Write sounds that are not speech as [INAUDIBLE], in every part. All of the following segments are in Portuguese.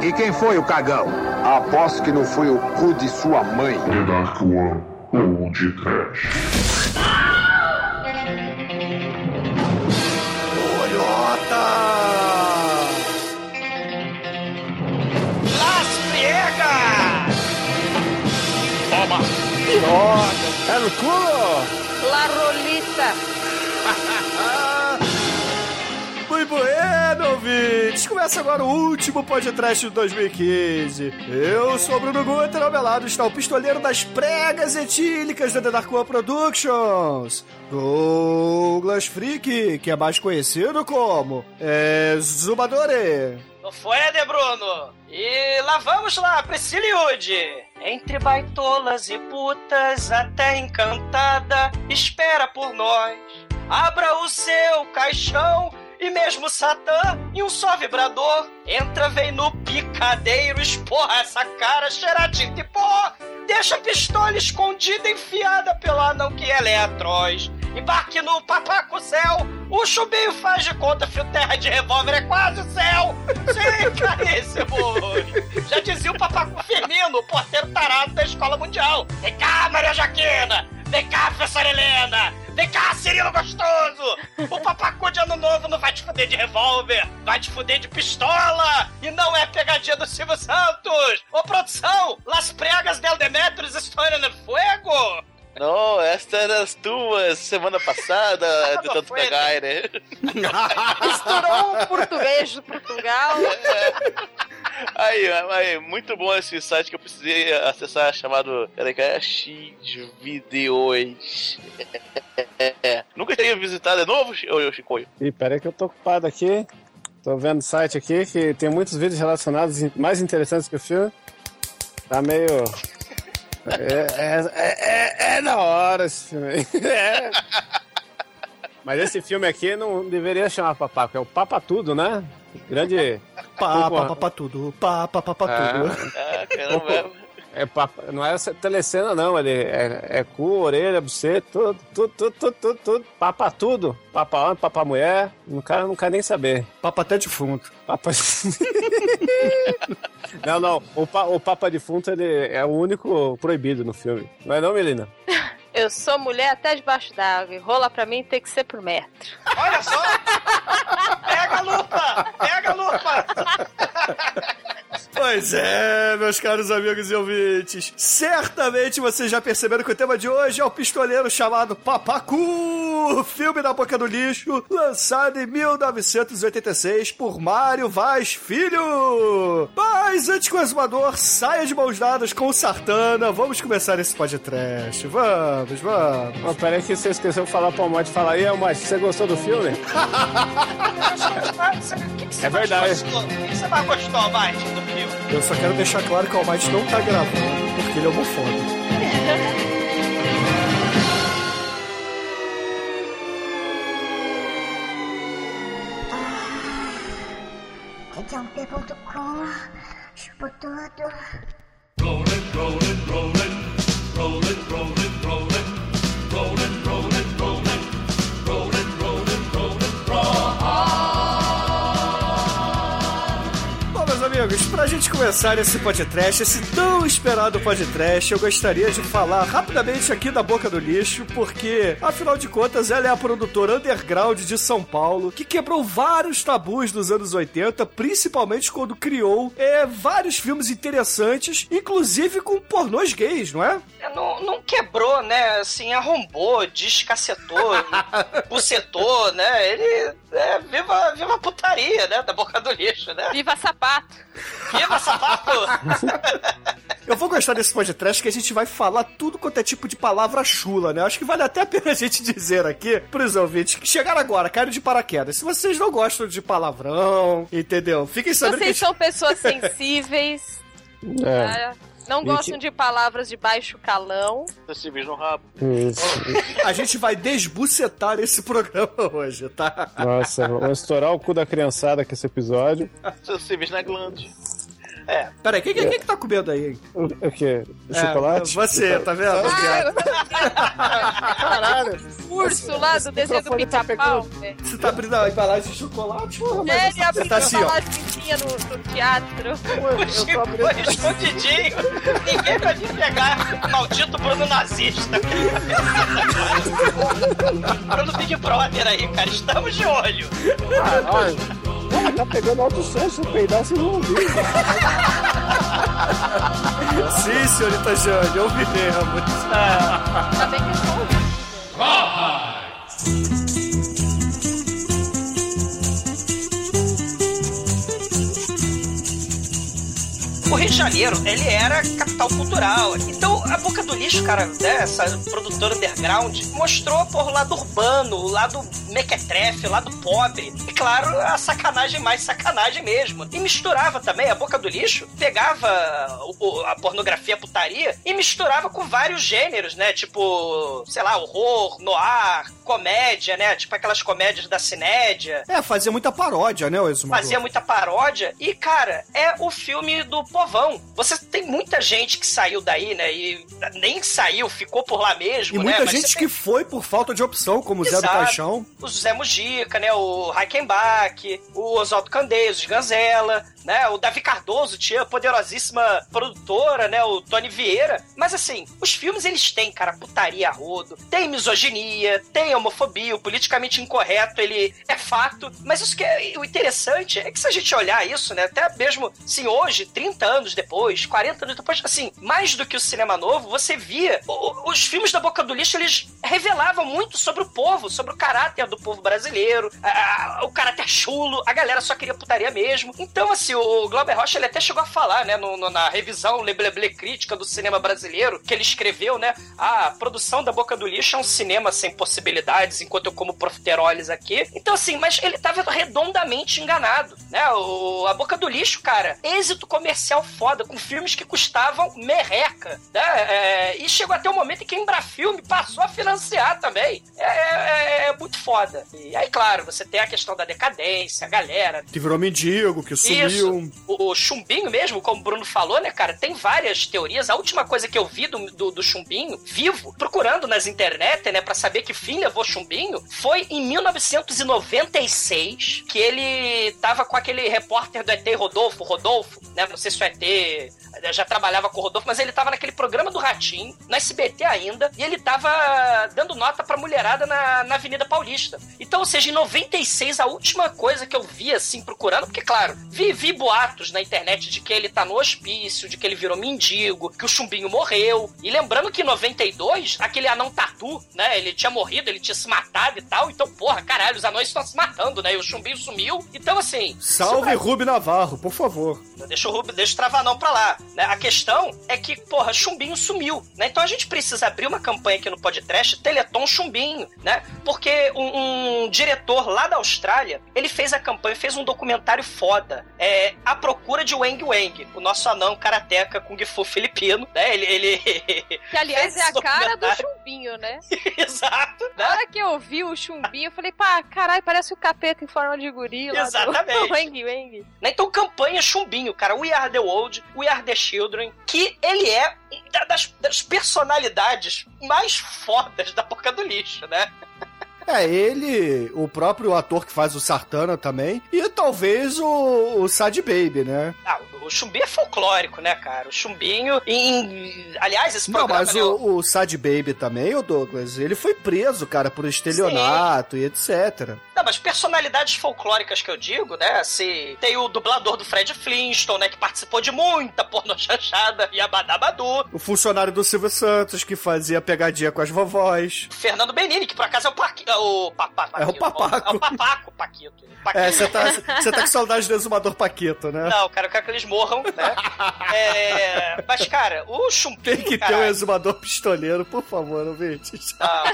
E quem foi o cagão? Aposto que não foi o cu de sua mãe. The Dark One ou de Trash. Olhota! Las Priegas! Toma! Piroca! É no cu! Ouvintes! Começa agora o último podcast de 2015. Eu sou o Bruno Guter, ao meu lado está o pistoleiro das pregas etílicas da The Dark One Productions, Douglas Freak, que é mais conhecido como Zumadore. Não foi, né, Bruno? E lá vamos lá, Prisciliude! Entre baitolas e putas, a terra encantada espera por nós. Abra o seu caixão e mesmo Satã em um só vibrador. Entra, vem no picadeiro, esporra essa cara, cheira tinta e pó. Deixa a pistola escondida, enfiada pelo anão que ela é atroz. Embarque no papaco céu, o chubinho faz de conta, fio terra de revólver é quase o céu. Sim, caríssimo. Já dizia o papaco Firmino, o porteiro tarado da escola mundial. Vem cá, Maria Jaquina. Vem cá, professora Helena. Vem cá, Cirilo gostoso! O papacu de ano novo não vai te fuder de revólver, vai te fuder de pistola! E não é pegadinha do Silvio Santos! Ô produção, Las Pregas del Demetrius estão no fogo! Não, esta era as tuas semana passada, [LAUGHS] de não tanto foi, pegar, né? [LAUGHS] Misturou um português de Portugal. [LAUGHS] Aí, aí, muito bom esse site que eu precisei acessar, chamado. É X-Videos. Nunca tinha visitado, é novo, ô Chicoio? Ih, peraí que eu tô ocupado aqui. Tô vendo o site aqui que tem muitos vídeos relacionados mais interessantes que o filme. Tá meio. É, é, é, é, é da hora esse filme. [LAUGHS] É. Mas esse filme aqui não deveria chamar Papaco, é o Papa Tudo, né? Grande. Pá, Porra. pá, pá, pá, tudo. Pá, pá, pá, pá, tudo. Ah, caramba. É papa, não é essa telecena, não. Ele é, é cu, orelha, buceta, tudo, tudo, tudo, tudo, tudo, tudo. Papa tudo. Papa homem, papa mulher. O cara não quer nem saber. Papa até defunto. Papa... [LAUGHS] não, não. O, pa, o Papa defunto ele é o único proibido no filme. Não é não, Melina? [LAUGHS] Eu sou mulher até debaixo d'água. E rola pra mim tem que ser por metro. Olha só! Pega a lupa! Pega a lupa! [LAUGHS] Pois é, meus caros amigos e ouvintes. Certamente vocês já perceberam que o tema de hoje é o pistoleiro chamado Papacu, filme da boca do lixo, lançado em 1986 por Mário Vaz Filho. Mas antes que o exumador saia de mãos dadas com o Sartana, vamos começar esse podcast. Vamos, vamos. Oh, peraí que você esqueceu de falar pro Almighty. Fala aí, Almighty, você gostou do filme? [LAUGHS] É verdade. Gostou? O que você mais gostou, mais do filme? Eu só quero deixar claro que o Almighty não tá gravando, porque ele é homofóbico. Regiãop.com Chupo tudo. Bom, meus amigos, pra gente começar esse podcast, esse tão esperado podcast, eu gostaria de falar rapidamente aqui da Boca do Lixo, porque, afinal de contas, ela é a produtora underground de São Paulo, que quebrou vários tabus dos anos 80, principalmente quando criou é, vários filmes interessantes, inclusive com pornôs gays, não é? É, Não, não quebrou, né? Assim, arrombou, descacetou, [LAUGHS] bucetou, né? Ele é viva, viva a putaria, né? Da boca do lixo, né? Viva sapato! Viva sapato! Eu vou gostar desse podcast que a gente vai falar tudo quanto é tipo de palavra chula, né? Acho que vale até a pena a gente dizer aqui pros ouvintes que chegaram agora, caíram de paraquedas. Se vocês não gostam de palavrão, entendeu? Fiquem sabendo Vocês que são pessoas sensíveis, É. tá? não gostam que- de palavras de baixo calão. Você civis no rabo. Isso. gente, a gente vai desbucetar esse programa [LAUGHS] hoje, tá? Nossa, vamos estourar o cu da criançada com esse episódio. Você civis na glande. É. Peraí, quem, quem, quem que tá comendo aí? O, o quê? O É, chocolate? Você, tá vendo? Obrigado. Caralho! Urso lá do desenho do tá pica-pau. velho. Você tá abrindo a embalagem de chocolate? É, ele abriu tá assim, ó. uma tinha no, no teatro. O Chico foi escondidinho. Ninguém vai pegar. Maldito Bruno nazista. [LAUGHS] Bruno Big Brother aí, cara. Estamos de olho. Caralho! Ah, tá pegando alto som, se eu peidar, vocês vão ouvir. [LAUGHS] Sim, senhorita Jane, eu ouvi mesmo. Ainda bem que eu ouvindo. O Rio de Janeiro, ele era capital cultural. Então, a Boca do Lixo, cara, né, essa produtora underground, mostrou por o lado urbano, o lado mequetrefe, o lado pobre. E, claro, a sacanagem mais sacanagem mesmo. E misturava também, a Boca do Lixo pegava a pornografia, a putaria, e misturava com vários gêneros, né? Tipo, sei lá, horror, noir, comédia, né? Tipo aquelas comédias da cinédia. É, fazia muita paródia, né, Exumador? Fazia muita paródia. E, cara, é o filme do povão. Você tem muita gente que saiu daí, né? E nem saiu, ficou por lá mesmo, E né? muita Mas gente que foi por falta de opção, como o Zé do. Caixão. o Zé Mujica, né? O Reichenbach, o Oswaldo Candeias, o Ganzella, né? O Davi Cardoso tinha poderosíssima produtora, né? O Tony Vieira. Mas assim, os filmes eles têm, cara, putaria a rodo, tem misoginia, tem homofobia, o politicamente incorreto, ele é fato. Mas isso que é o interessante é que se a gente olhar isso, né? Até mesmo, assim, hoje, 30 anos depois, 40 anos depois, assim, mais do que o cinema novo, você via o- os filmes da Boca do Lixo, eles revelavam muito sobre o povo, sobre o caráter do povo brasileiro, a- a- o caráter chulo, a galera só queria putaria mesmo. Então, assim, o Glauber Rocha, ele até chegou a falar, né, no- no- na revisão Lebleble crítica do cinema brasileiro, que ele escreveu, né, a produção da Boca do Lixo é um cinema sem possibilidades, enquanto eu como profiteroles aqui. Então, assim, mas ele tava redondamente enganado, né, o, a Boca do Lixo, cara, êxito comercial foda, com filmes que custavam merreca, né, é, e chegou até o momento em que a Embrafilme passou a financiar também. É, é- é muito foda. E aí, claro, você tem a questão da decadência, a galera Que virou mendigo, que sumiu. isso. O, o chumbinho mesmo, como o Bruno falou, né, cara? Tem várias teorias. A última coisa que eu vi do, do, do chumbinho, vivo, procurando nas internet, né, pra saber que fim levou chumbinho, foi em 1996 que ele tava com aquele repórter do ET Rodolfo, Rodolfo, né? Não sei se o ET já trabalhava com o Rodolfo, mas ele tava naquele programa do Ratinho, na SBT ainda, e ele tava dando nota pra mulherada na, na Avenida Paulista. Então, ou seja, em 96, a última coisa que eu vi, assim, procurando, porque, claro, vi, vi boatos na internet de que ele tá no hospício, de que ele virou mendigo, que o chumbinho morreu. E lembrando que em 92, aquele anão tatu, né, ele tinha morrido, ele tinha se matado e tal. Então, porra, caralho, os anões estão se matando, né, e o chumbinho sumiu. Então, assim... Salve o Rubi Navarro, por favor. Deixa o Rubio, deixa o Travanão pra lá. né? A questão é que, porra, Chumbinho sumiu, né? Então a gente precisa abrir uma campanha aqui no podcast, Teleton Chumbinho, né? Porque um, um diretor lá da Austrália, ele fez a campanha, fez um documentário foda, é, A Procura de Wang Wang, o nosso anão karateca Kung Fu filipino, né? Ele... ele... Que, aliás, é a cara do chumbinho, né? [LAUGHS] Exato, Na né? hora que eu vi o chumbinho, eu falei, pá, caralho, parece o capeta em forma de gorila. Exatamente. Do [LAUGHS] Wang Wang. Né? Então, campanha Chumbinho, cara. We Are The World, We Are The Children, que ele é das, das personalidades mais fodas da boca do lixo, né? É, ele, o próprio ator que faz o Sartana também, e talvez o, o Sad Baby, né? Ah, o- Chumbinho é folclórico, né, cara? O Chumbinho, em... aliás, esse Não, programa... mas né, o, o Sad Baby também, o Douglas, ele foi preso, cara, por estelionato e etc. Mas personalidades folclóricas que eu digo, né? Se tem o dublador do Fred Flintstone, né? Que participou de muita porno chanchada e abadabadu. O funcionário do Silvio Santos, que fazia pegadinha com as vovós. Fernando Benini, que por acaso é o Paquito. É o, pa, pa, É o. Papaco. É o Papaco, Paquito. Paquito. É, você tá, tá com saudade do exumador Paquito, né? Não, cara, eu quero que eles morram, né? É, mas, cara, o Chumbinho. Tem que ter um caralho, exumador pistoleiro, por favor, ouvintes. Não,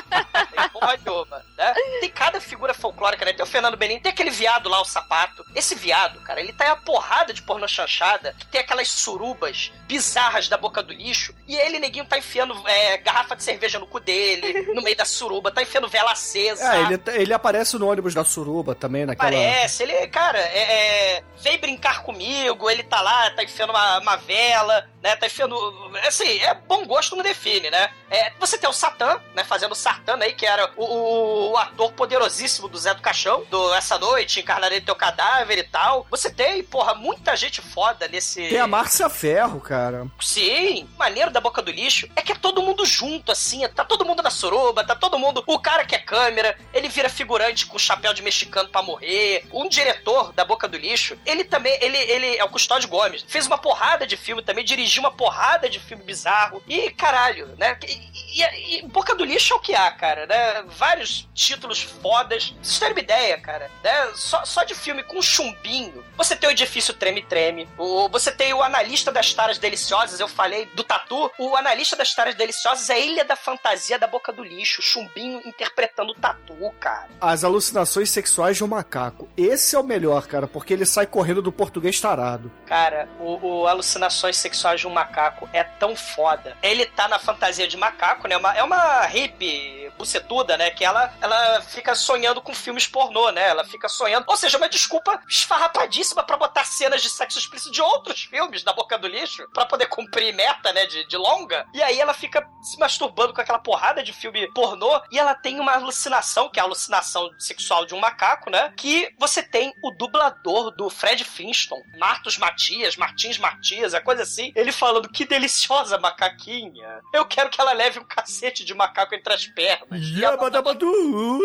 tem porra nenhuma, né? Tem cada figura folclórica, Tem o Fernando Benini, tem aquele viado lá, o sapato. Esse viado, cara, ele tá em uma porrada de porno chanchada, que tem aquelas surubas bizarras da boca do lixo. E ele, neguinho, tá enfiando é, garrafa de cerveja no cu dele, no meio da suruba, tá enfiando vela acesa. É, ele, ele aparece no ônibus da Suruba também, naquela. Parece, ele, cara, é, é, vem brincar comigo, ele tá lá, tá enfiando uma, uma vela, né? Tá enfiando. Assim, é bom gosto não define, né? É, você tem o Satã, né? Fazendo o Satã aí, que era o, o, o ator poderosíssimo do Zé do Caixão, do Essa Noite, Encarnarei Teu Cadáver e tal. Você tem, porra, muita gente foda nesse. Tem a Márcia Ferro, cara. Sim, maneiro da boca do lixo é que é todo mundo junto, assim, tá todo mundo na suruba, tá todo mundo. O cara que é câmera, ele vira figurante com chapéu de mexicano pra morrer. Um diretor da boca do lixo, ele também, ele, ele é o Custódio Gomes, fez uma porrada de filme também, dirigiu uma porrada de filme bizarro. E caralho, né? E, e, e Boca do Lixo é o que há, cara, né? Vários títulos fodas. Vocês uma ideia, cara, né? Só, só de filme com chumbinho. Você tem o Edifício Treme Treme, o, você tem o Analista das Taras Deliciosas, eu falei do Tatu. O Analista das Taras Deliciosas é a Ilha da Fantasia da Boca do Lixo, chumbinho interpretando o Tatu, cara. As alucinações sexuais de um macaco. Esse é o melhor, cara, porque ele sai correndo do português tarado. Cara, o, o Alucinações Sexuais de um Macaco é tão foda. Ele tá na fantasia de macaco, né? Uma, é uma hippie bucetuda, né? Que ela, ela fica sonhando com filmes pornô, né? Ela fica sonhando. Ou seja, uma desculpa esfarrapadíssima para botar cenas de sexo explícito de outros filmes da boca do lixo, para poder cumprir meta, né? De, de longa. E aí ela fica se masturbando com aquela porrada de filme pornô e ela tem uma alucinação, que é a alucinação sexual de um macaco, né? Que você tem o dublador do Fred Flintstone, Martos Matias, Martins Matias, a coisa assim. Ele falando que deliciosa macaquinha. Eu quero que ela leve um cacete de macaco entre as pernas. Yabadabadu.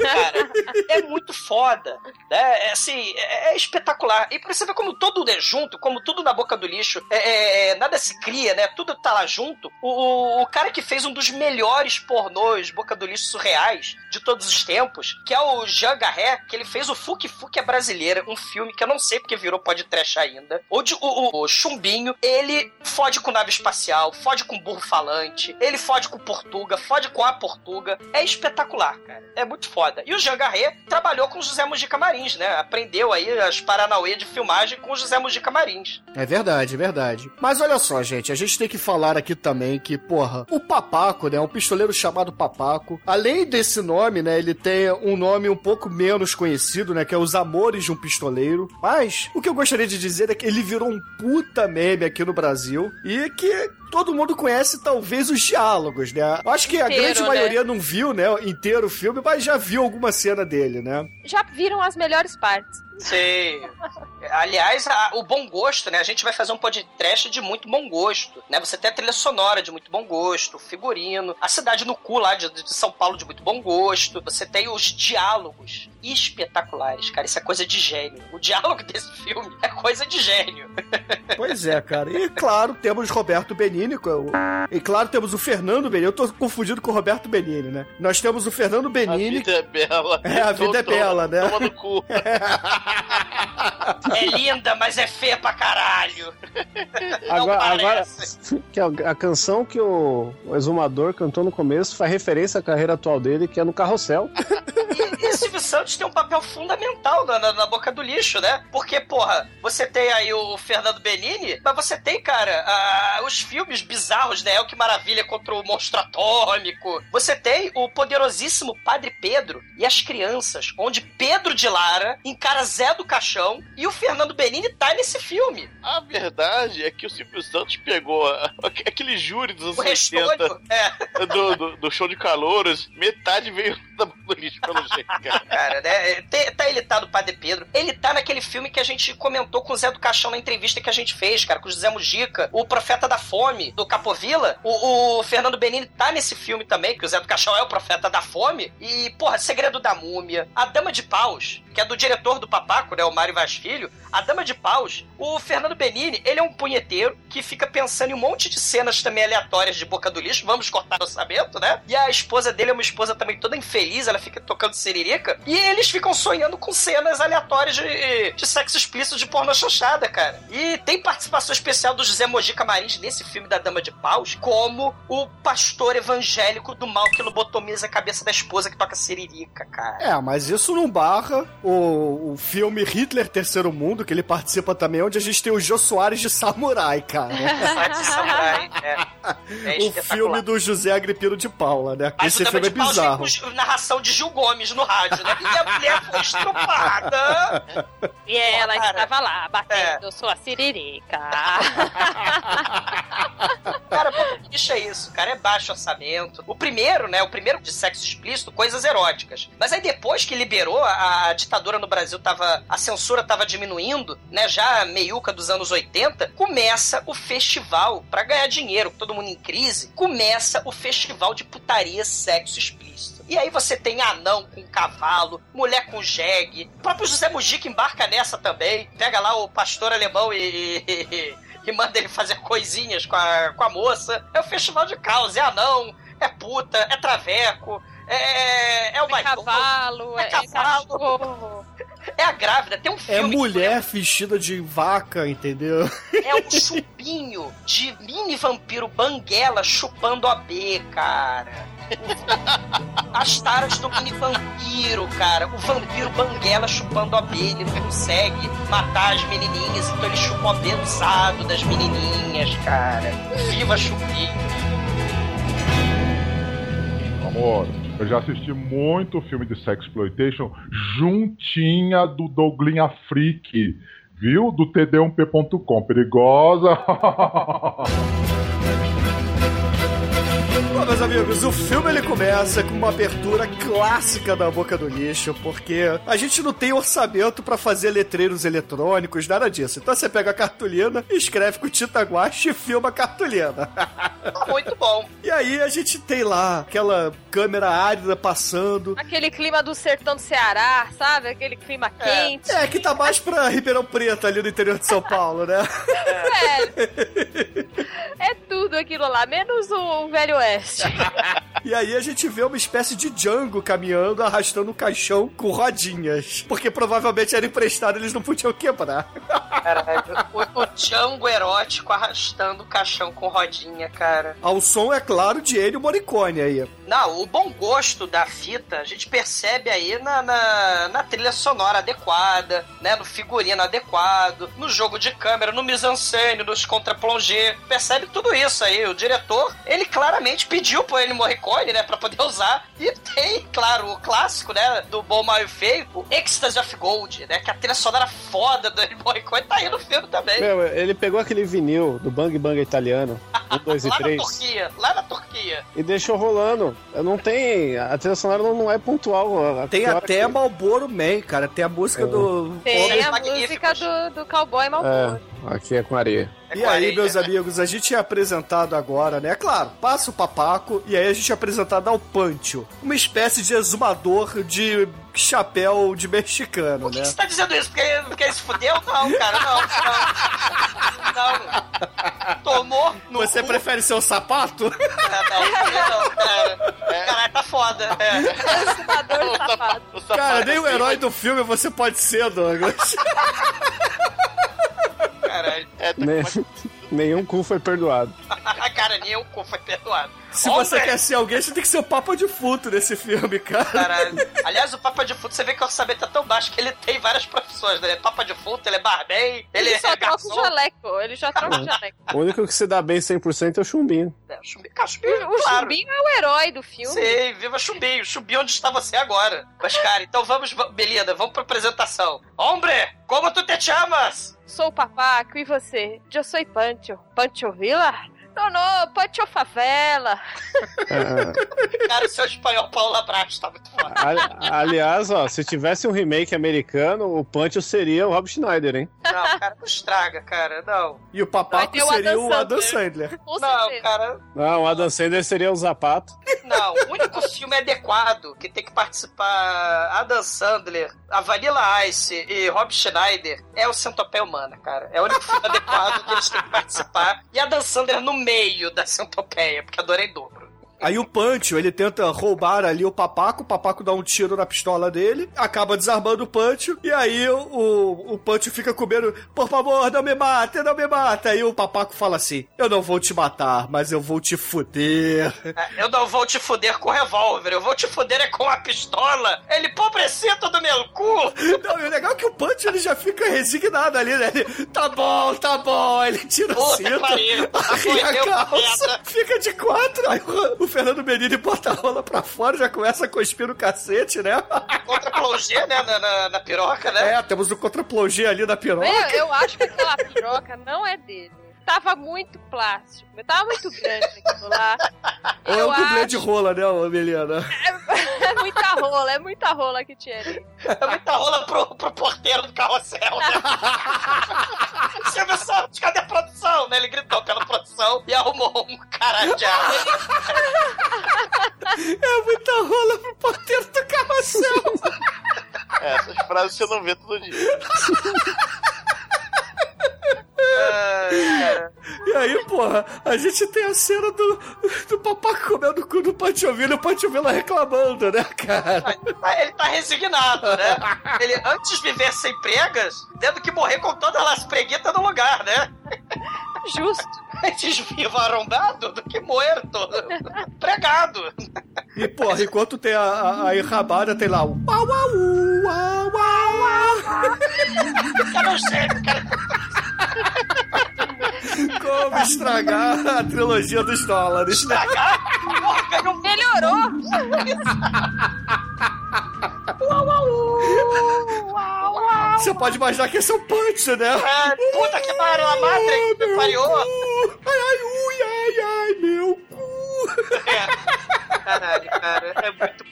Cara, é muito foda. Né? É, assim, é, é espetacular. E pra você ver como tudo é junto, como tudo na boca do lixo, é, é, nada se cria, né? Tudo tá lá junto. O, o cara que fez um dos melhores pornôs boca do lixo surreais de todos os tempos, que é o Jean Garret, que ele fez o Fuque Fuque é Brasileira, um filme que eu não sei porque virou podcast ainda. Onde o, o, o Chumbinho, ele fode com nave espacial, fode com burro falante, ele fode com Portuga, fode com a Portuga. É espetacular, cara. É muito foda. E o Jean Garret trabalhou com José Mujica Marins, né? Aprendeu aí as Paranauê de filmagem com José Mujica Marins. É verdade, é verdade. Mas olha só, gente, a gente tem que falar aqui também que, porra, o Papaco, né? Um pistoleiro chamado Papaco. Além desse nome, né? Ele tem um nome um pouco menos conhecido, né? Que é Os Amores de um Pistoleiro. Mas o que eu gostaria de dizer é que ele virou um puta meme aqui no Brasil e que todo mundo conhece talvez os diálogos, né? Acho que a Inteiro, grande né? maioria não viu, né, inteiro o filme, mas já viu alguma cena dele, né? Já viram as melhores partes. Sim. Aliás, a- o bom gosto, né? A gente vai fazer um podcast de muito bom gosto, né? Você tem a trilha sonora de muito bom gosto, o figurino, a cidade no cu lá de, de São Paulo de muito bom gosto. Você tem os diálogos espetaculares, cara. Isso é coisa de gênio. O diálogo [LAUGHS] desse filme é coisa de gênio. Pois é, cara. E claro, temos Roberto Benini. é o- E claro, temos o Fernando Benini. Eu tô confundido com o Roberto Benini, né? Nós temos o Fernando A Benini. vida é bela. É, a vida é bela, né? Toma no cu. É [LAUGHS] linda, mas é feia pra caralho. Não Agora, agora que a, a canção que o, o Exumador cantou no começo faz referência à carreira atual dele, que é no Carrossel. E, e Silvio Santos tem um papel fundamental na, na- na boca do lixo, né? Porque, porra, você tem aí o Fernando Benini, mas você tem, cara, ah, os filmes bizarros, né? O Que Maravilha contra o Monstro Atômico. Você tem o poderosíssimo Padre Pedro e as crianças, onde Pedro de Lara encara Zé do Caixão e o Fernando Benini tá nesse filme. A verdade é que o Silvio Santos pegou a- aquele júri dos anos 80 restolho. É. do, do, do show de calouros, metade veio da lixo, pelo jeito, cara. [LAUGHS] cara, né? Tem- Tá ele tá do Padre Pedro. Ele tá naquele filme que a gente comentou com o Zé do Caixão na entrevista que a gente fez, cara, com o José Mujica, o Profeta da Fome, do Capovilla. O, o Fernando Benini tá nesse filme também, que o Zé do Caixão é o Profeta da Fome. E, porra, Segredo da Múmia, A Dama de Paus, que é do diretor do Papaco, né, o Mário Vaz Filho. A Dama de Paus, o Fernando Benini, ele é um punheteiro que fica pensando em um monte de cenas também aleatórias de boca do lixo. Vamos cortar o orçamento, né? E a esposa dele é uma esposa também toda infeliz, ela fica tocando siririca. E eles ficam sonhando com cenas aleatórias de, de sexo explícito de pornô chanchada, cara. E tem participação especial do José Mojica Marins nesse filme da Dama de Paus, como o pastor evangélico do mal que lobotomiza a cabeça da esposa que toca siririca, cara. É, mas isso não barra o, o filme Hitler Terceiro Mundo, que ele participa também, onde a gente tem o Jô Soares de Samurai, cara. [LAUGHS] De samurai, é. [LAUGHS] É o filme do José Agripino de Paula, né? Mas Esse filme é de Paus narração de Gil Gomes no rádio, né? E a mulher foi estrupada. E ela Cara. estava lá, batendo É. sua siririca. Cara, pô, bicho é isso? Cara, é baixo orçamento. O primeiro, né? O primeiro de sexo explícito, coisas eróticas. Mas aí depois que liberou, a, a ditadura no Brasil tava. A censura tava diminuindo, né? Já meiuca dos anos 80, começa o festival, pra ganhar dinheiro, todo mundo em crise, começa o festival de putaria sexo explícito. E aí você tem anão com cavalo, mulher com jegue. O próprio José Mujica embarca nessa também. Pega lá o pastor alemão e- e, e manda ele fazer coisinhas com a, com a moça. É o festival de caos, é anão, é puta, é traveco, é, é o É cavalo, É é, cavalo. cachorro. é a grávida. Tem um É filme. mulher vestida de vaca, entendeu? É um chupinho de mini vampiro banguela chupando a B, cara. As taras do mini vampiro, cara. O vampiro banguela chupando a B. Ele não consegue matar as menininhas, então ele chupa o AB usado das menininhas, cara. Viva chupinho. Amor, eu já assisti muito filme de sexploitation juntinha do Douglinha Freak, viu? Do td1p.com. Perigosa. [LAUGHS] Bom, meus amigos, o filme ele começa com uma abertura clássica da boca do lixo, porque a gente não tem orçamento pra fazer letreiros eletrônicos, nada disso. Então você pega a cartolina, escreve com tinta guache e filma a cartolina. Muito bom. E aí a gente tem lá aquela câmera árida passando. Aquele clima do sertão do Ceará, sabe? Aquele clima quente. É, que tá mais pra Ribeirão Preto, ali no interior de São Paulo, né? Velho. [LAUGHS] É tudo aquilo lá, menos o Velho Oeste. E aí a gente vê uma espécie de Django caminhando, arrastando um caixão com rodinhas. Porque provavelmente era emprestado, eles não podiam quebrar. Caralho. O, o Django erótico arrastando o caixão com rodinha, cara. Ao som, é claro, de Ennio Morricone aí. Não, o bom gosto da fita a gente percebe aí na, na, na trilha sonora adequada, né? No figurino adequado, no jogo de câmera, no mise-en-scène, nos contra-plongé. Percebe tudo isso aí. O diretor, ele claramente pediu pro Ennio Morricone, né? Pra poder usar. E tem, claro, o clássico, né? Do Bom, Mal e Feio, o Ecstasy of Gold, né? Que a trilha sonora foda do Ennio Morricone tá aí no filme também. Meu, ele pegou aquele vinil do Bang Bang italiano, [LAUGHS] 1, 2 e lá na 3, Turquia, lá na Turquia. e deixou rolando. Não tem. A trilha sonora não, não é pontual. A- Tem até que- Malboro Man, cara. Tem a música É. do... Tem Homens a música do, do cowboy Malboro. É, aqui é com areia. É E aí, areia. meus amigos, a gente é apresentado agora, né? Claro, passa o papaco e aí a gente é apresentado ao Pancho. Uma espécie de exumador de chapéu de mexicano, Por que né? você tá dizendo isso? Porque, porque ele se fudeu? Não, cara, não. Não. No Você cu. prefere ser o sapato? Não, não, cara. Caralho, tá foda. É. Safado. O sapato Cara, nem o assim, herói do filme você pode ser, Douglas. Caralho. É, tá Ne- com uma- Nenhum cu foi perdoado. O cu foi perdoado. Se Homem, você quer ser alguém, você tem que ser o Papa de Futo nesse filme, cara. Caralho. Aliás, o Papa de Futo, você vê que o orçamento é tão baixo que ele tem várias profissões, né? Ele é Papa de Futo, ele é barman, ele, Ele é só troca o garçom. jaleco. Ele já troca o jaleco. O único que se dá bem 100% é o chumbinho. É, o Chumbinho, cara, Chumbinho, O claro. Chumbinho é o herói do filme. Sim, viva Chumbinho. Chumbinho, onde está você agora? Mas, cara, então vamos, Belinda, vamos pra apresentação. Hombre, como tu te chamas? Sou o papaco e você? Eu sou Pancho. Pancho Villa? Não, não, Pancho Favela. É, [LAUGHS] Cara, o seu espanhol Paula Braz tá muito foda. ali- aliás, ó, se tivesse um remake americano, o Punch seria o Rob Schneider, hein? Não, cara, não estraga, cara, não. E o papaco o seria Adam o Adam Sandler. Sandler. Com Não, certeza. cara, Não, o Adam Sandler seria o Zapato. não. O único filme adequado que tem que participar Adam Sandler, a Vanilla Ice e Rob Schneider é o Centopeia Humana, cara. É o único filme adequado que eles têm que participar. E Adam Sandler no meio da Centopeia, porque adorei dobro. Aí o Pancho, ele tenta roubar ali o Papaco, o Papaco dá um tiro na pistola dele, acaba desarmando o Pancho, e aí o, o Pancho fica com medo, por favor, não me mate, não me mate. Aí o Papaco fala assim, eu não vou te matar, mas eu vou te fuder. É, Eu não vou te fuder com revólver, eu vou te fuder é com a pistola. Ele, pobrecito do meu cu. [LAUGHS] Não, e o legal é que o Pancho, ele já fica resignado ali, né? Ele, tá bom, tá bom, ele tira o Puta cinto, pariu, arria foi a calça, fica de quatro, aí o, o Fernando Benini bota a rola pra fora, já começa a cuspir no cacete, né? Contra plongé, né, na, na, na piroca, né? É, temos o contra-plongé ali da piroca. Eu, eu acho que aquela piroca não é dele. Tava muito plástico, tava muito grande aquilo lá. É Eu um dublê acho- de rola, né, ô, Melina? É muita rola, é muita rola que tinha ali. É muita rola pro, pro porteiro do carrossel, né? [LAUGHS] Silvio Santos, cadê a produção? Né? Ele gritou pela produção e arrumou um caralho de ar. É muita rola pro porteiro do carrossel. É, essas frases você não vê todo dia. [LAUGHS] E aí, porra, a gente tem a cena do, do papaco comendo o cu do Pantiovila e o Pantiovila reclamando, né, cara? Mas Ele tá resignado, né? Ele antes viver sem pregas, tendo que morrer com todas as preguitas no lugar, né? Justo. Antes vivo arrombado do que morto. Pregado. E, porra, enquanto tem a, a, a enrabada, tem lá o uau, uau, uau, uau, uau. Cara, eu sei, cara. Estragar a trilogia dos dólares, né? Porra, ganhou Melhorou. Você pode imaginar que esse é o Punch, né? É, puta que pariu, a madre que me pariu. Ai, ai, ui, ai, ai, meu cu. É. Caralho, cara, é muito bom,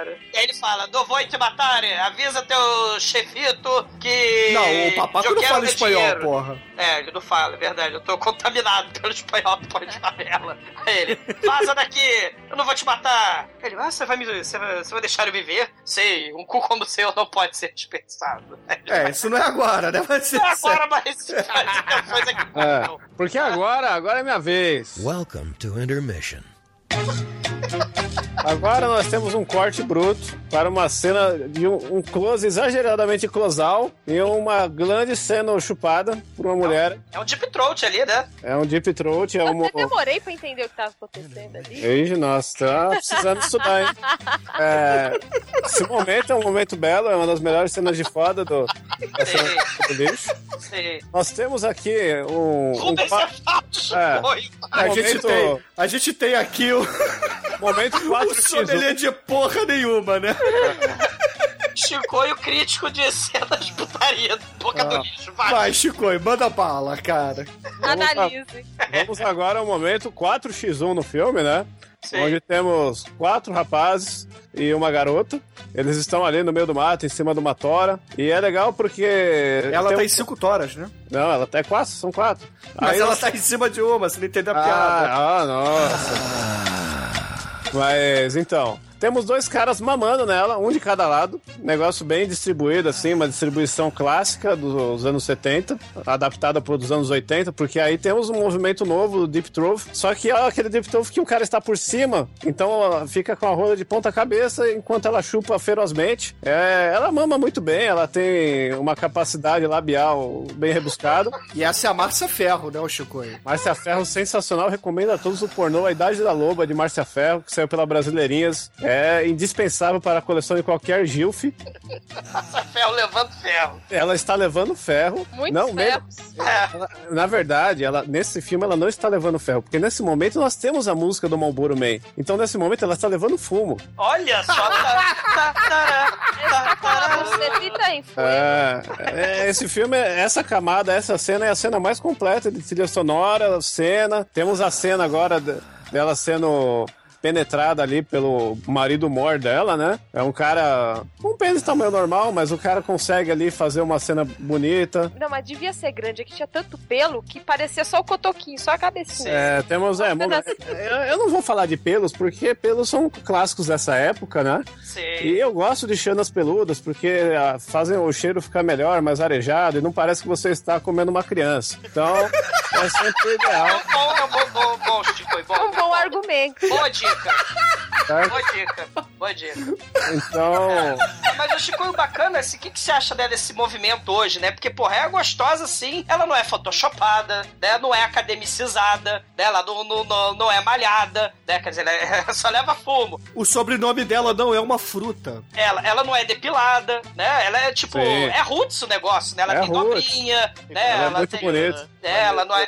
cara. E aí ele fala, não vou te matar, avisa teu chefito que... Não, o papaco eu não fala espanhol, dinheiro." porra. É, ele não fala, é verdade. Eu tô contaminado [LAUGHS] pelo espanhol do pão de favela. Aí ele, vaza daqui, eu não vou te matar. Ele, ah, você vai me. Você vai, você vai deixar eu viver? Sei, um cu como o seu não pode ser desperdiçado. [LAUGHS] É, isso não é agora, né? Vai ser Não é agora, mas [LAUGHS] depois é que É, porque agora, agora é minha vez. Welcome to intermission. Agora nós temos um corte bruto para uma cena de um close exageradamente closal e uma grande cena chupada por uma mulher. É um, é um deep throat ali, né? É um deep throat. É um. Eu demorei pra entender o que tava acontecendo ali. Ei, nossa, tá precisando estudar, hein? É, esse momento é um momento belo, é uma das melhores cenas de foda do, do. Sim. Nós temos aqui um. um... É, a, gente momento... tem, a gente tem aqui o. Momento 4 outro é de porra nenhuma, né? [LAUGHS] Chicoi, o crítico de cenas de putaria do Boca ah. do Lixo. Vai, vai Chicoi, manda bala, cara. Analise. Vamos agora ao momento 4x1 no filme, né? Sim. Onde temos quatro rapazes e uma garota. Eles estão ali no meio do mato, em cima de uma tora. E é legal porque. Ela tá um... em cinco toras, né? Não, ela tá em quatro, são quatro. Mas Aí ela nós... tá em cima de uma, você não entendeu a ah, piada. Ah, nossa. Ah. Mas então, temos dois caras mamando nela, um de cada lado. Negócio bem distribuído, assim, uma distribuição clássica dos anos 70, adaptada para os anos 80, porque aí temos um movimento novo, o Deep Throat. Só que é aquele Deep Throat que o cara está por cima, então ela fica com a rola de ponta cabeça enquanto ela chupa ferozmente. É, ela mama muito bem, ela tem uma capacidade labial bem rebuscada. E essa é a Márcia Ferro, né, o Chico? Márcia Ferro, sensacional. Recomendo a todos o pornô A Idade da Loba, de Márcia Ferro, que saiu pela Brasileirinhas. É indispensável para a coleção de qualquer Gilf. Passa ferro levando ferro. Ela está levando ferro. Muitos não, mesmo- ferros. É. ela- na verdade, ela, nesse filme ela não está levando ferro, porque nesse momento nós temos a música do Malboro Man. Então, nesse momento, ela está levando fumo. Olha só. Tá, tá, tá. É, é, esse filme, essa camada, essa cena é a cena mais completa de trilha sonora, cena. Temos a cena agora de- dela sendo penetrada ali pelo marido mor dela, né? É um cara com um pênis tamanho normal, mas o cara consegue ali fazer uma cena bonita. Não, mas devia ser grande, é que tinha tanto pelo que parecia só o cotoquinho, só a cabecinha. É, temos, é, eu, eu não vou falar de pelos, porque pelos são clássicos dessa época, né? Sim. E eu gosto de chanas peludas, porque ah, fazem o cheiro ficar melhor, mais arejado, e não parece que você está comendo uma criança. Então, é sempre o [LAUGHS] ideal. É um bom, é um bom, bom, Foi bom. [LAUGHS] Um bom argumento. Boa dica. Tá? Boa dica. Boa dica. Então, Mas o Chico bacana, assim, o que, que você acha dela, desse movimento hoje, né? Porque, porra, é gostosa, sim. Ela não é photoshopada, né? Não é academicizada, né? Ela não, não, não, não é malhada, né? Quer dizer, [LAUGHS] ela só leva fumo. O sobrenome dela não é uma fruta. Ela, ela não é depilada, né? Ela é tipo. Sim. É roots o negócio, né? Ela É tem roots. dobrinha, né? Ela é muito tem, bonita. É, ela não é.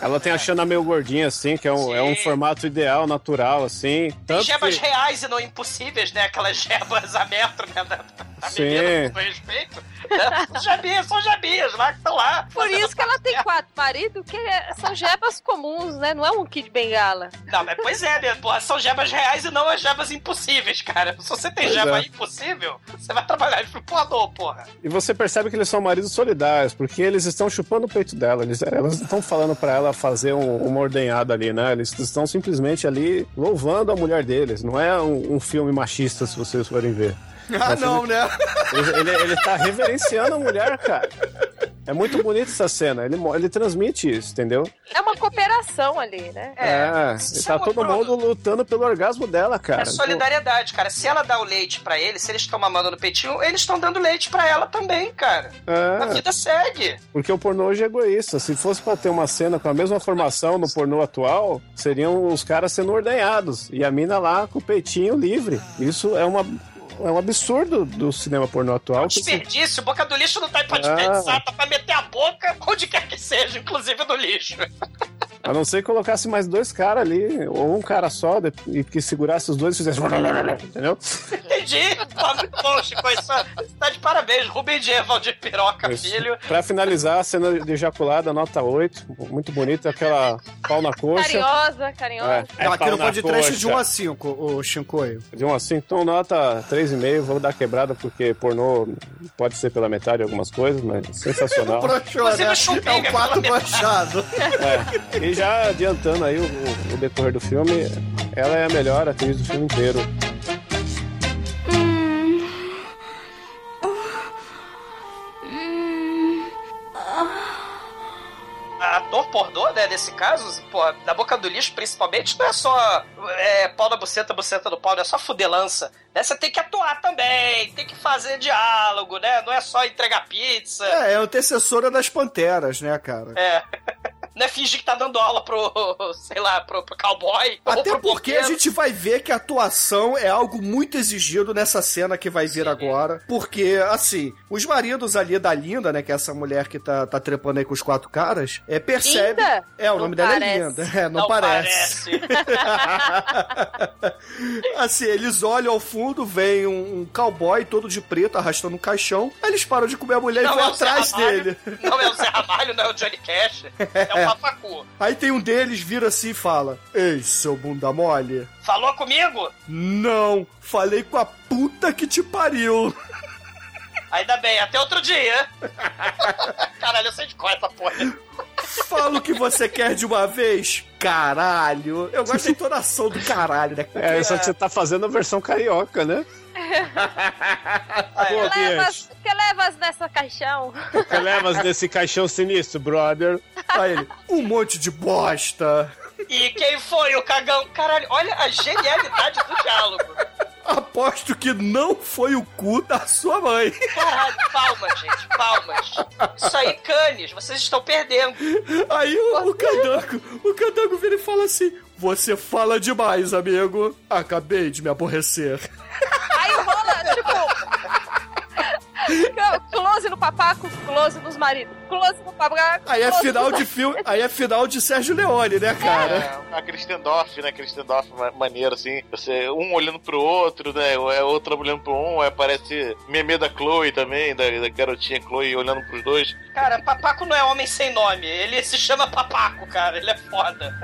Ela tem a Xana meio gordinha, assim, que é um, é um formato ideal, natural, assim. Tanto gebas que... reais e não impossíveis, né? Aquelas gebas a metro, né? Da, da Sim. menina, com respeito. Né? São jebinhas, são jebinhas lá que estão lá. Por isso que ela tem quatro maridos, que é- são jebas comuns, né? Não é um kit bengala. Não, mas pois é, né? Porra, são gebas reais e não as gebas impossíveis, cara. Se você tem Pois jeba é. impossível, você vai trabalhar de pornô, porra. E você percebe que eles são maridos solidários, porque eles estão chupando o peito dela. Eles, elas não estão falando pra ela fazer um, uma ordenhada ali, né? Eles estão simplesmente ali louvando a mulher deles. Não é um, um filme machista, se vocês forem ver. Ah, não, né? Ele, ele, ele tá [LAUGHS] reverenciando a mulher, cara. É muito bonita essa cena. Ele, ele transmite isso, entendeu? É uma cooperação ali, né? É, e tá é todo prova. mundo lutando pelo orgasmo dela, cara. É solidariedade, cara. Se ela dá o leite pra ele, se eles estão mamando no peitinho, eles estão dando leite pra ela também, cara. A É, vida segue. porque o pornô hoje é egoísta. Se fosse pra ter uma cena com a mesma formação no pornô atual, seriam os caras sendo ordenhados e a mina lá com o peitinho livre. Isso é uma é um absurdo do cinema pornô atual. que se- Desperdício, boca do lixo não tá aí pra Ah. desperdiçar, tá pra meter a boca onde quer que seja, inclusive no lixo. A não ser que colocasse mais dois caras ali, ou um cara só, de- e que segurasse os dois e fizesse. [LAUGHS] Entendeu? Entendi. Bom, Chico. Isso tá de parabéns. Rubem de Evaldir Piroca, Isso. filho. Pra finalizar, a cena de ejaculada, nota 8. Muito bonita, aquela pau na coxa. Carinhosa, carinhosa. É, Ela aqui pau no na podcast de 1 coxa. a 5, o Shinkoio. De 1 a 5, então nota 3,5. Vou dar quebrada porque pornô pode ser pela metade algumas coisas, mas sensacional. [LAUGHS] Broxou, né? É o quarto pela brochado. É. [LAUGHS] E já adiantando aí o, o- decorrer do filme, ela é a melhor atriz do filme inteiro. Ator pornô, né, nesse caso, pô, da boca do lixo, principalmente, não é só é, pau na buceta, buceta do pau, não é só fudelança. Né? Você tem que atuar também, tem que fazer diálogo, né? Não é só entregar pizza. É, é a antecessora das Panteras, né, cara? É. Não é fingir que tá dando aula pro, [LAUGHS] sei lá, pro, pro cowboy. Até pro porque a porqueiro. gente vai ver que a atuação é algo muito exigido nessa cena que vai vir agora. Porque, assim, os maridos ali da Linda, né? Que é essa mulher que tá, tá trepando aí com os quatro caras, é, percebe. Linda? É, o Não nome dela é parece. Linda. É, não, Não parece. [LAUGHS] assim, eles olham ao fundo, vem um, um cowboy todo de preto arrastando um caixão. Aí eles param de comer a mulher e Não vão é atrás dele. Não é o Zé Ramalho, não é o Johnny Cash. É [LAUGHS] o Papacu. Aí tem um deles, vira assim e fala: Ei, seu bunda mole. Falou comigo? Não, falei com a puta que te pariu. Ainda bem, até outro dia. [LAUGHS] Caralho, eu sei de qual é essa porra. Fala o que você quer de uma vez, caralho. Eu gosto da entonação do caralho, né? É, só que você tá fazendo a versão carioca, né? Pô, Que levas, que levas nessa caixão? Que levas desse caixão sinistro, brother. Aí ele, um monte de bosta. E quem foi o cagão? Caralho, olha a genialidade do diálogo. Aposto que não foi o cu da sua mãe. Caralho, palmas, gente, palmas. Isso aí, canes, vocês estão perdendo. Aí o, o candango, o candango vira e fala assim: Você fala demais, amigo. Acabei de me aborrecer. Aí rola, tipo. [LAUGHS] close no papaco, close nos maridos. Close no papaco. Aí é final de filme, aí é final de Sérgio Leone, né, cara? É, aquele stand-off, né? Aquele stand-off ma- maneiro, assim. Você, um olhando pro outro, né? Ou é outro olhando pro um, aí aparece meme da Chloe também, da, da garotinha Chloe olhando pros dois. Cara, Papaco não é homem sem nome. Ele se chama Papaco, cara. Ele é foda.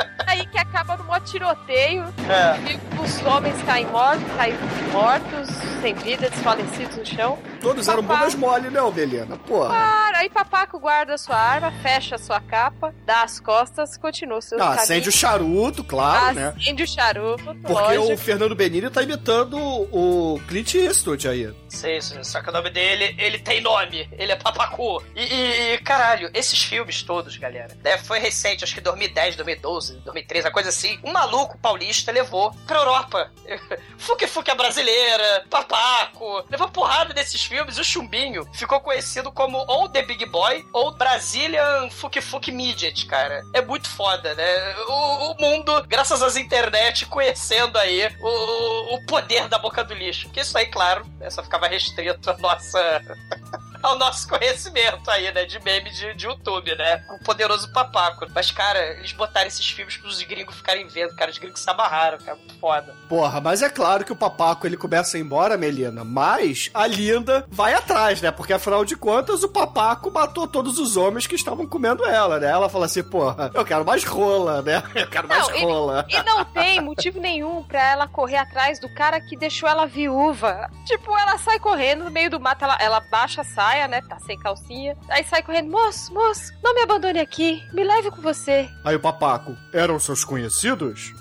[LAUGHS] Aí que acaba numa mó tiroteio. É. E os homens caem mortos, caem mortos, sem vida, desfalecidos no chão. Todos eram Papá. bundas mole, né, Belena? Porra. Para, aí Papaco guarda a sua arma, fecha a sua capa, dá as costas, continua o seu Ah, acende o charuto, claro, né? Acende o charuto, Porque lógico. o Fernando Benini tá imitando o Clint Eastwood aí. Sei, sei, só que o nome dele, ele tem nome, ele é Papacu. E, e- e, caralho, esses filmes todos, galera, né, foi recente, acho que 2010, 2012, 2013, uma coisa assim. Um maluco paulista levou pra Europa. [LAUGHS] Fuque Fuque a brasileira, Papaco, levou porrada desses filmes. O Chumbinho ficou conhecido como ou The Big Boy ou Brazilian Fuque Fuque Midget, cara. É muito foda, né? O, o mundo, graças às internet, conhecendo aí o, o poder da boca do lixo. Que isso aí, claro, né, só ficava restrito à nossa. [LAUGHS] ao nosso conhecimento aí, né? De meme de, de YouTube, né? O poderoso papaco. Mas, cara, eles botaram esses filmes pros gringos ficarem vendo, cara. Os gringos se amarraram, cara. Muito foda. Porra, mas é claro que o papaco ele começa a ir embora, Melina, mas a Linda vai atrás, né? Porque afinal de contas o papaco matou todos os homens que estavam comendo ela, né? Ela fala assim, porra, eu quero mais rola, né? [LAUGHS] Eu quero mais Não, e- rola. E não tem motivo nenhum pra ela correr atrás do cara que deixou ela viúva. Tipo, ela sai correndo no meio do mato, ela, ela baixa a saia, né? Tá sem calcinha. Aí sai correndo, moço, moço, não me abandone aqui, me leve com você. Aí o papaco, eram seus conhecidos?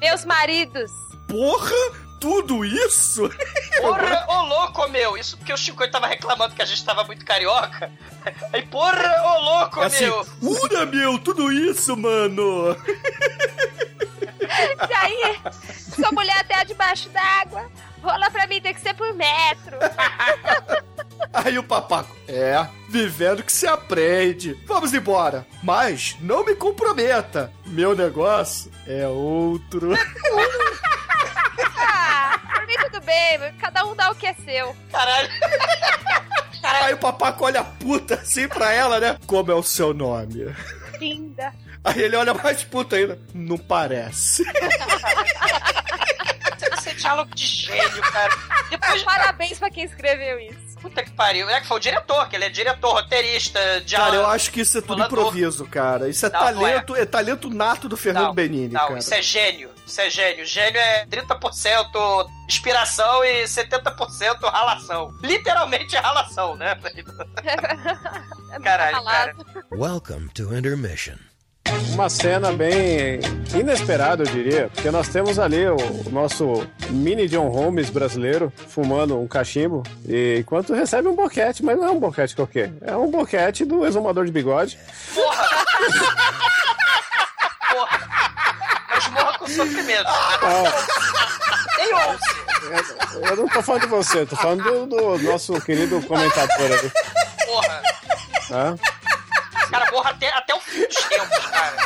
Meus maridos. Porra, tudo isso? [LAUGHS] Porra, ô louco, meu! Isso porque o Chico tava reclamando que a gente tava muito carioca. Aí, porra, ô louco, É assim, meu! ura, meu, tudo isso, mano. [LAUGHS] E aí, sua mulher até debaixo d'água. Rola pra mim, tem que ser por metro. [LAUGHS] Aí o papaco, é, vivendo que se aprende. Vamos embora. Mas não me comprometa. Meu negócio é outro. Ah, por mim tudo bem, cada um dá o que é seu. Caralho. Aí o papaco olha puta assim pra ela, né? Como é o seu nome? Linda. Aí ele olha mais puta ainda. Não parece. [LAUGHS] É diálogo de gênio, cara. Depois, [LAUGHS] Parabéns pra quem escreveu isso. puta que pariu. É que foi o diretor, que ele é diretor, roteirista, Cara, diálogo. eu acho que isso é tudo improviso, cara. Isso é Não, não talento, é. talento nato do Fernando Não, Benini, Não, cara. isso é gênio. Isso é gênio. Gênio é 30% inspiração e 70% ralação. Literalmente é ralação, né? [LAUGHS] É Caralho, ralado. Welcome to Intermission. Uma cena bem inesperada, eu diria, porque nós temos ali o, o nosso mini John Holmes brasileiro fumando um cachimbo, e enquanto recebe um boquete, mas não é um boquete qualquer, é um boquete do exumador de bigode. Porra! Porra! Mas morra com sofrimento. Tem 11. Eu não tô falando de você, tô falando do, do nosso querido comentador aí. Porra! Tá? Cara, morra até, até o fim dos tempos, cara.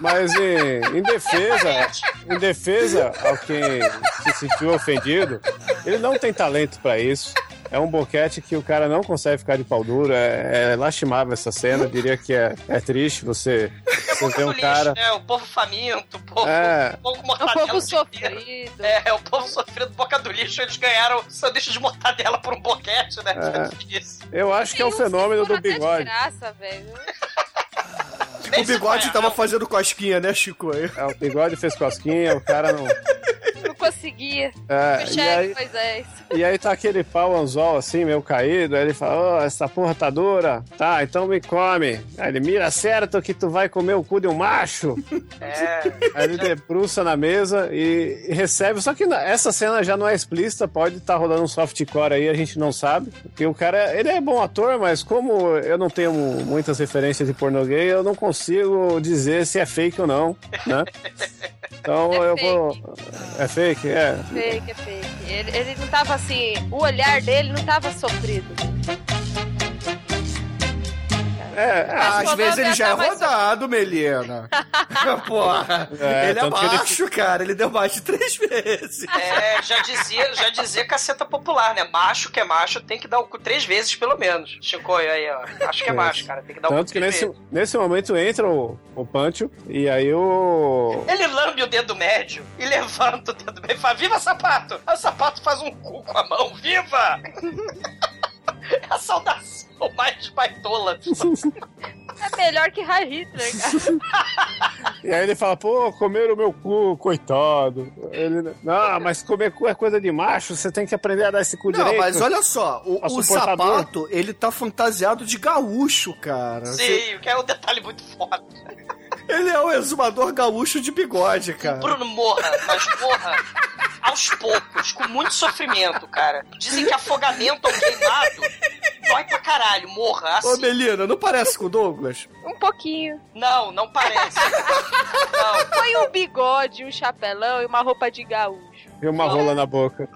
Mas em, em defesa, em defesa ao quem se sentiu ofendido, ele não tem talento pra isso. É um boquete que o cara não consegue ficar de pau duro. É, é lastimável essa cena. Eu diria que é, é triste você, você ver um lixo, cara. né? O povo faminto, o povo, É. o povo É mortadela o inteiro. sofrido. É, é o povo sofrendo boca do lixo, eles ganharam sanduíche de mortadela por um boquete, né? É. [LAUGHS] Eu acho que é um fenômeno do de bigode. graça, velho. O bigode tava vai, fazendo cosquinha, né, Chico? É, o bigode fez cosquinha, o cara não. Não conseguia. É, o e, chefe, aí, Moisés. e aí tá aquele pau anzol assim, meio caído. Aí ele fala: Ô, essa porra tá dura. Tá, então me come. Aí ele mira certo que tu vai comer o cu de um macho. É. Aí ele debruça na mesa e e recebe. Só que na- essa cena já não é explícita, pode estar rolando um softcore aí, a gente não sabe. Porque o cara, ele é bom ator, mas como eu não tenho muitas referências de pornô gay, eu não consigo dizer se é fake ou não, né? Então É eu vou. É fake? É. Fake, é fake. Ele, ele não tava assim. O olhar dele não tava sofrido. É, Às vezes ele já é mais- rodado, Melina. [LAUGHS] Porra. É, ele é tanto que ele- macho, cara. Ele deu mais de três vezes. É, já dizia, já dizia caceta popular, né? Macho que é macho tem que dar o cu três vezes, pelo menos. Chico, aí, ó. Acho que é macho, cara. Tem que dar o cu Tanto que três nesse, vezes. nesse momento entra o, o Pancho e aí o. Ele lambe o dedo médio e levanta o dedo médio e fala: Viva sapato! Aí o sapato faz um cu com a mão, viva! É [LAUGHS] a saudação mais baitola. É melhor que Hitler, cara. [LAUGHS] E aí ele fala, pô, comeram o meu cu, coitado. Ele, não, mas comer cu é coisa de macho, você tem que aprender a dar esse cu Não, direito. mas olha só, o, o sapato, ele tá fantasiado de gaúcho, cara. Sim, que é um detalhe muito foda. Ele é o exumador gaúcho de bigode, cara. Bruno morra, mas morra aos poucos, com muito sofrimento, cara. Dizem que afogamento ou queimado dói pra caralho, morra. Ô, Assim. Melina, não parece com o Douglas? Um pouquinho. Não, não parece. Não, Põe um bigode, um chapelão e uma roupa de gaúcho. E uma rola na boca.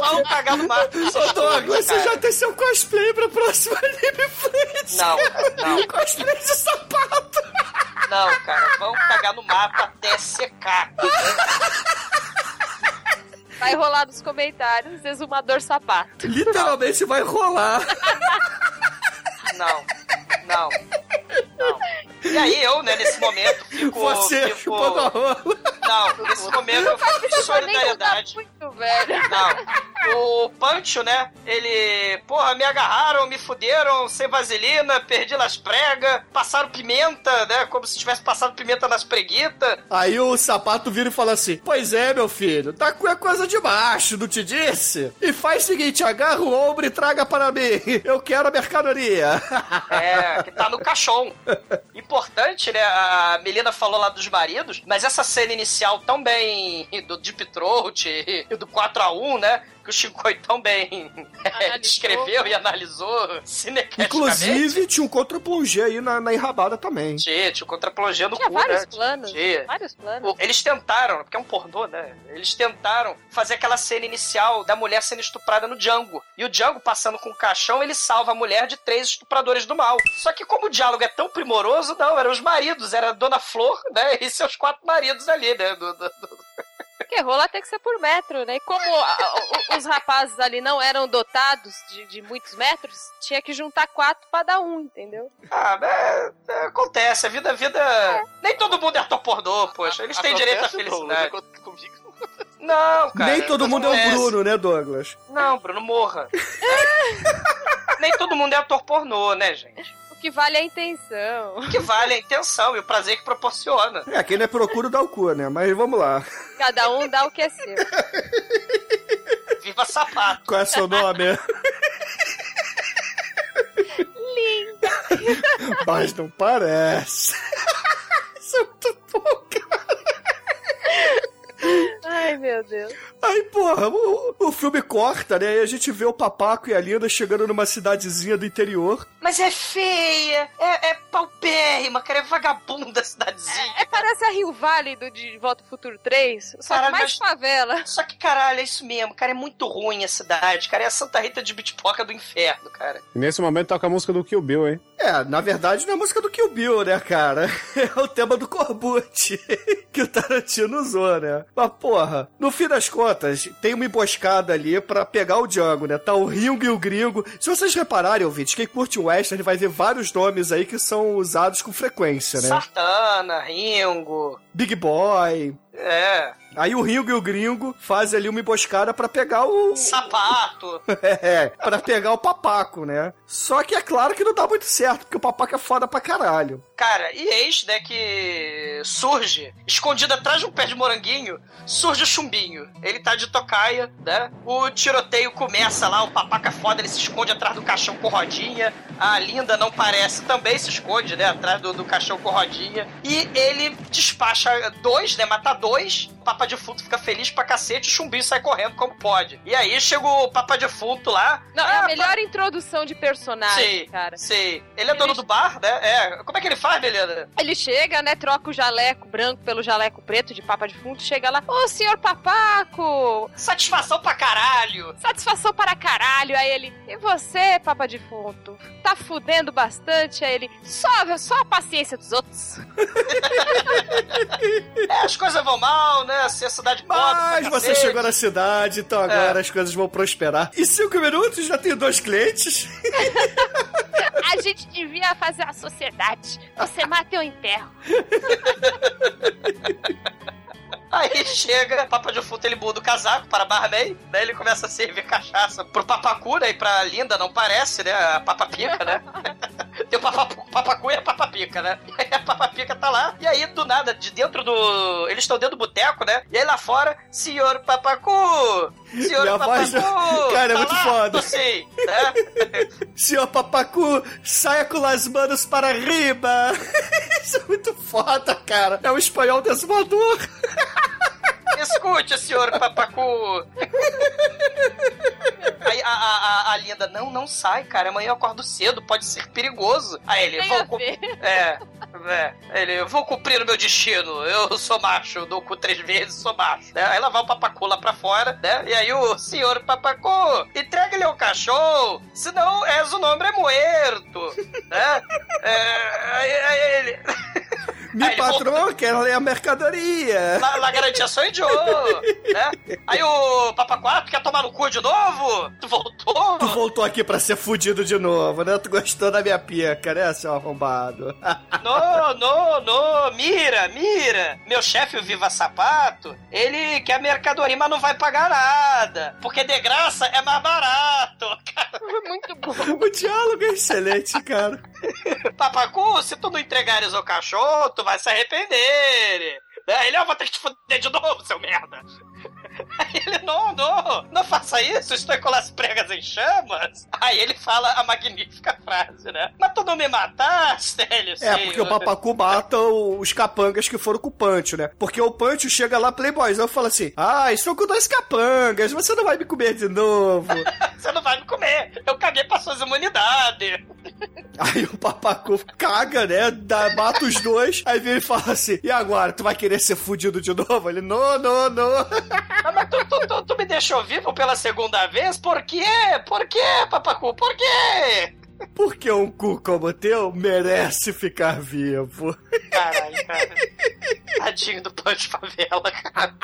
vamos cagar no mato. Ô, Douglas, você já tem seu cosplay pra próxima Anime Friends. Não, não. [LAUGHS] Cosplay de sapato. Não, cara, vamos cagar no mato até secar. Vai rolar nos comentários, exumador sapato. Literalmente vai rolar. Não, não, não. E aí eu, né, nesse momento, fico. Você fico... chupando a rola. Não, nesse momento eu fico de solidariedade. muito, velho. Não. O Pancho, né? Ele. Porra, me agarraram, me fuderam, sem vaselina, perdi las pregas, passaram pimenta, né? Como se tivesse passado pimenta nas preguitas. Aí o sapato vira e fala assim: Pois é, meu filho, tá com a coisa de baixo, não te disse? E faz o seguinte: agarra o ombro e traga para mim. Eu quero a mercadoria. É, que tá no caixão. Importante, né? A Melina falou lá dos maridos, mas essa cena inicial tão bem do Deep Throat e do 4x1, né? Que o Shinkoi tão bem [LAUGHS] é, descreveu e analisou. Inclusive, tinha um contra-plongé aí na, na enrabada também. Tinha, tinha o contra-plongé no Tinha cu, vários né? planos. Tinha. Vários planos. Eles tentaram, porque é um pornô, né? Eles tentaram fazer aquela cena inicial da mulher sendo estuprada no Django. E o Django, passando com o caixão, ele salva a mulher de três estupradores do mal. Só que como o diálogo é tão primoroso, não, eram os maridos, era a Dona Flor, né? E seus quatro maridos ali, né? Do- do- do- Porque rola tem que ser por metro, né? E como a- a- os rapazes ali não eram dotados de, de muitos metros, tinha que juntar quatro pra dar um, entendeu? Ah, é, é, acontece, a vida, a vida. Nem todo mundo é ator pornô, poxa. Eles têm direito à felicidade. Não, cara. Nem todo mundo é o. Bruno, né, Douglas? Não, Bruno, morra. [LAUGHS] Nem todo mundo é ator pornô, né, gente? O que vale é a intenção. O que vale é a intenção e o prazer que proporciona. É, quem não é procura dá o cu, né? Mas vamos lá. Cada um dá o que é seu. Viva sapato. Qual é seu nome? Linda. Mas não parece. [LAUGHS] Isso é muito bom, cara. Ai, meu Deus. Aí, porra, o, o filme corta, né? E a gente vê o Papaco e a Linda chegando numa cidadezinha do interior. Mas é feia, é, é paupérrima, cara, é vagabunda a cidadezinha. É, parece a Rio Vale do De Volta ao Futuro 3, só Caralho, que mais mas- favela. Só que, caralho, é isso mesmo, cara, é muito ruim a cidade, cara, é a Santa Rita de Bitpoca do inferno, cara. E nesse momento toca a música do Kill Bill, hein? É, na verdade não é música do Kill Bill, né, cara? [LAUGHS] É o tema do Corbucci [LAUGHS] que o Tarantino usou, né? Mas, porra, no fim das contas, tem uma emboscada ali pra pegar o Django, né? Tá o Ringo e o Gringo. Se vocês repararem, ouvintes, quem curte o Western vai ver vários nomes aí que são usados com frequência, né? Sartana, Ringo, Big Boy. é, Aí o Ringo e o Gringo fazem ali uma emboscada pra pegar o... sapato. [LAUGHS] É, pra pegar o papaco, né? Só que é claro que não dá muito certo, porque o papaco é foda pra caralho. Cara, e eis, né, que surge, escondido atrás de um pé de moranguinho, surge o chumbinho. Ele tá de tocaia, né? O tiroteio começa lá, o papaca foda, ele se esconde atrás do caixão com rodinha. A linda não parece, também se esconde, né, atrás do, do caixão com rodinha. E ele despacha dois, né, mata dois. O Papa Defunto fica feliz pra cacete, o chumbinho sai correndo como pode. E aí chega o Papa Defunto lá. Não, é Ah, a melhor introdução de personagem, Sim, cara. sim. Ele é dono do bar, né? É. Como é que ele faz, Beleza? Ele chega, né? Troca o jaleco branco pelo jaleco preto de papa de fundo. Chega lá, ô senhor papaco! Satisfação pra caralho! Satisfação para caralho! Aí ele, e você, papa defunto? Tá fudendo bastante? Aí ele, só, só a paciência dos outros. [LAUGHS] É, as coisas vão mal, né? Se a cidade pobre. Mas você cacete. chegou na cidade, então agora as coisas vão prosperar. Em cinco minutos já tem dois clientes. [LAUGHS] A gente devia fazer a sociedade. Você mata eu enterro. [LAUGHS] Aí chega, Papa de Futo, ele muda o casaco para barman, daí ele começa a servir cachaça pro papacu, né? E pra linda não parece, né? A papa pica, né? [LAUGHS] Tem o papacu e a papapica, né? [LAUGHS] E aí a papapica tá lá, e aí do nada, de dentro do. Eles estão dentro do boteco, né? E aí lá fora, senhor papacu! Senhor voz papacu! do- [LAUGHS] Cara, é tá muito lá? foda. Sim, né? [LAUGHS] Senhor Papacu, saia com as manos para riba. Isso é muito foda, cara. É um espanhol desmador. Escute, senhor papacu! Aí a, a, a, a linda, não, não sai, cara. Amanhã eu acordo cedo, pode ser perigoso. Aí ele, vou. a cu- ver. É, é. Ele, vou cumprir o meu destino. Eu sou macho, dou cu três vezes, sou macho. Né? Aí lá vai o papacu lá pra fora, né? E aí o senhor papacu, entrega-lhe o cachorro, senão és o nome é muerto. né? É, aí, aí ele. [LAUGHS] Me patrão quer ler a mercadoria. La, la garantia sou idiota, né? Aí o Papaquá, tu quer tomar no cu de novo? Tu voltou? Tu voltou aqui pra ser fudido de novo, né? Tu gostou da minha pica, né, seu arrombado? [LAUGHS] Não, não, não, mira, mira. Meu chefe, o Viva Sapato, ele quer mercadoria, mas não vai pagar nada. Porque de graça é mais barato. [LAUGHS] Muito bom. o diálogo é excelente, cara. [LAUGHS] Papacu, se tu não entregares o cachorro, tu vai se arrepender. Aí ele, eu vou ter que te fuder de novo, seu merda. Aí ele, não, não, não faça isso, estou com as pregas em chamas. Aí ele fala a magnífica frase, né? Mas tu não me mataste, ele, É, porque o Papacu mata os capangas que foram com o Pancho, né? Porque o Pancho chega lá, playboyzão, fala assim: Ah, estou com dois capangas, você não vai me comer de novo. [LAUGHS] Você não vai me comer, eu caguei pra suas imunidades. [LAUGHS] Aí o Papacu caga, né? Dá, mata os dois, aí vem e fala assim: E agora, tu vai querer ser fudido de novo? Ele: Não, não, não. [LAUGHS] Ah, Mas tu, tu, tu, tu me deixou vivo pela segunda vez? Por quê? Por quê, Papacu? Por quê? Porque um cu como o teu merece ficar vivo. Caralho, cara. Tadinho do Punch Favela, cara.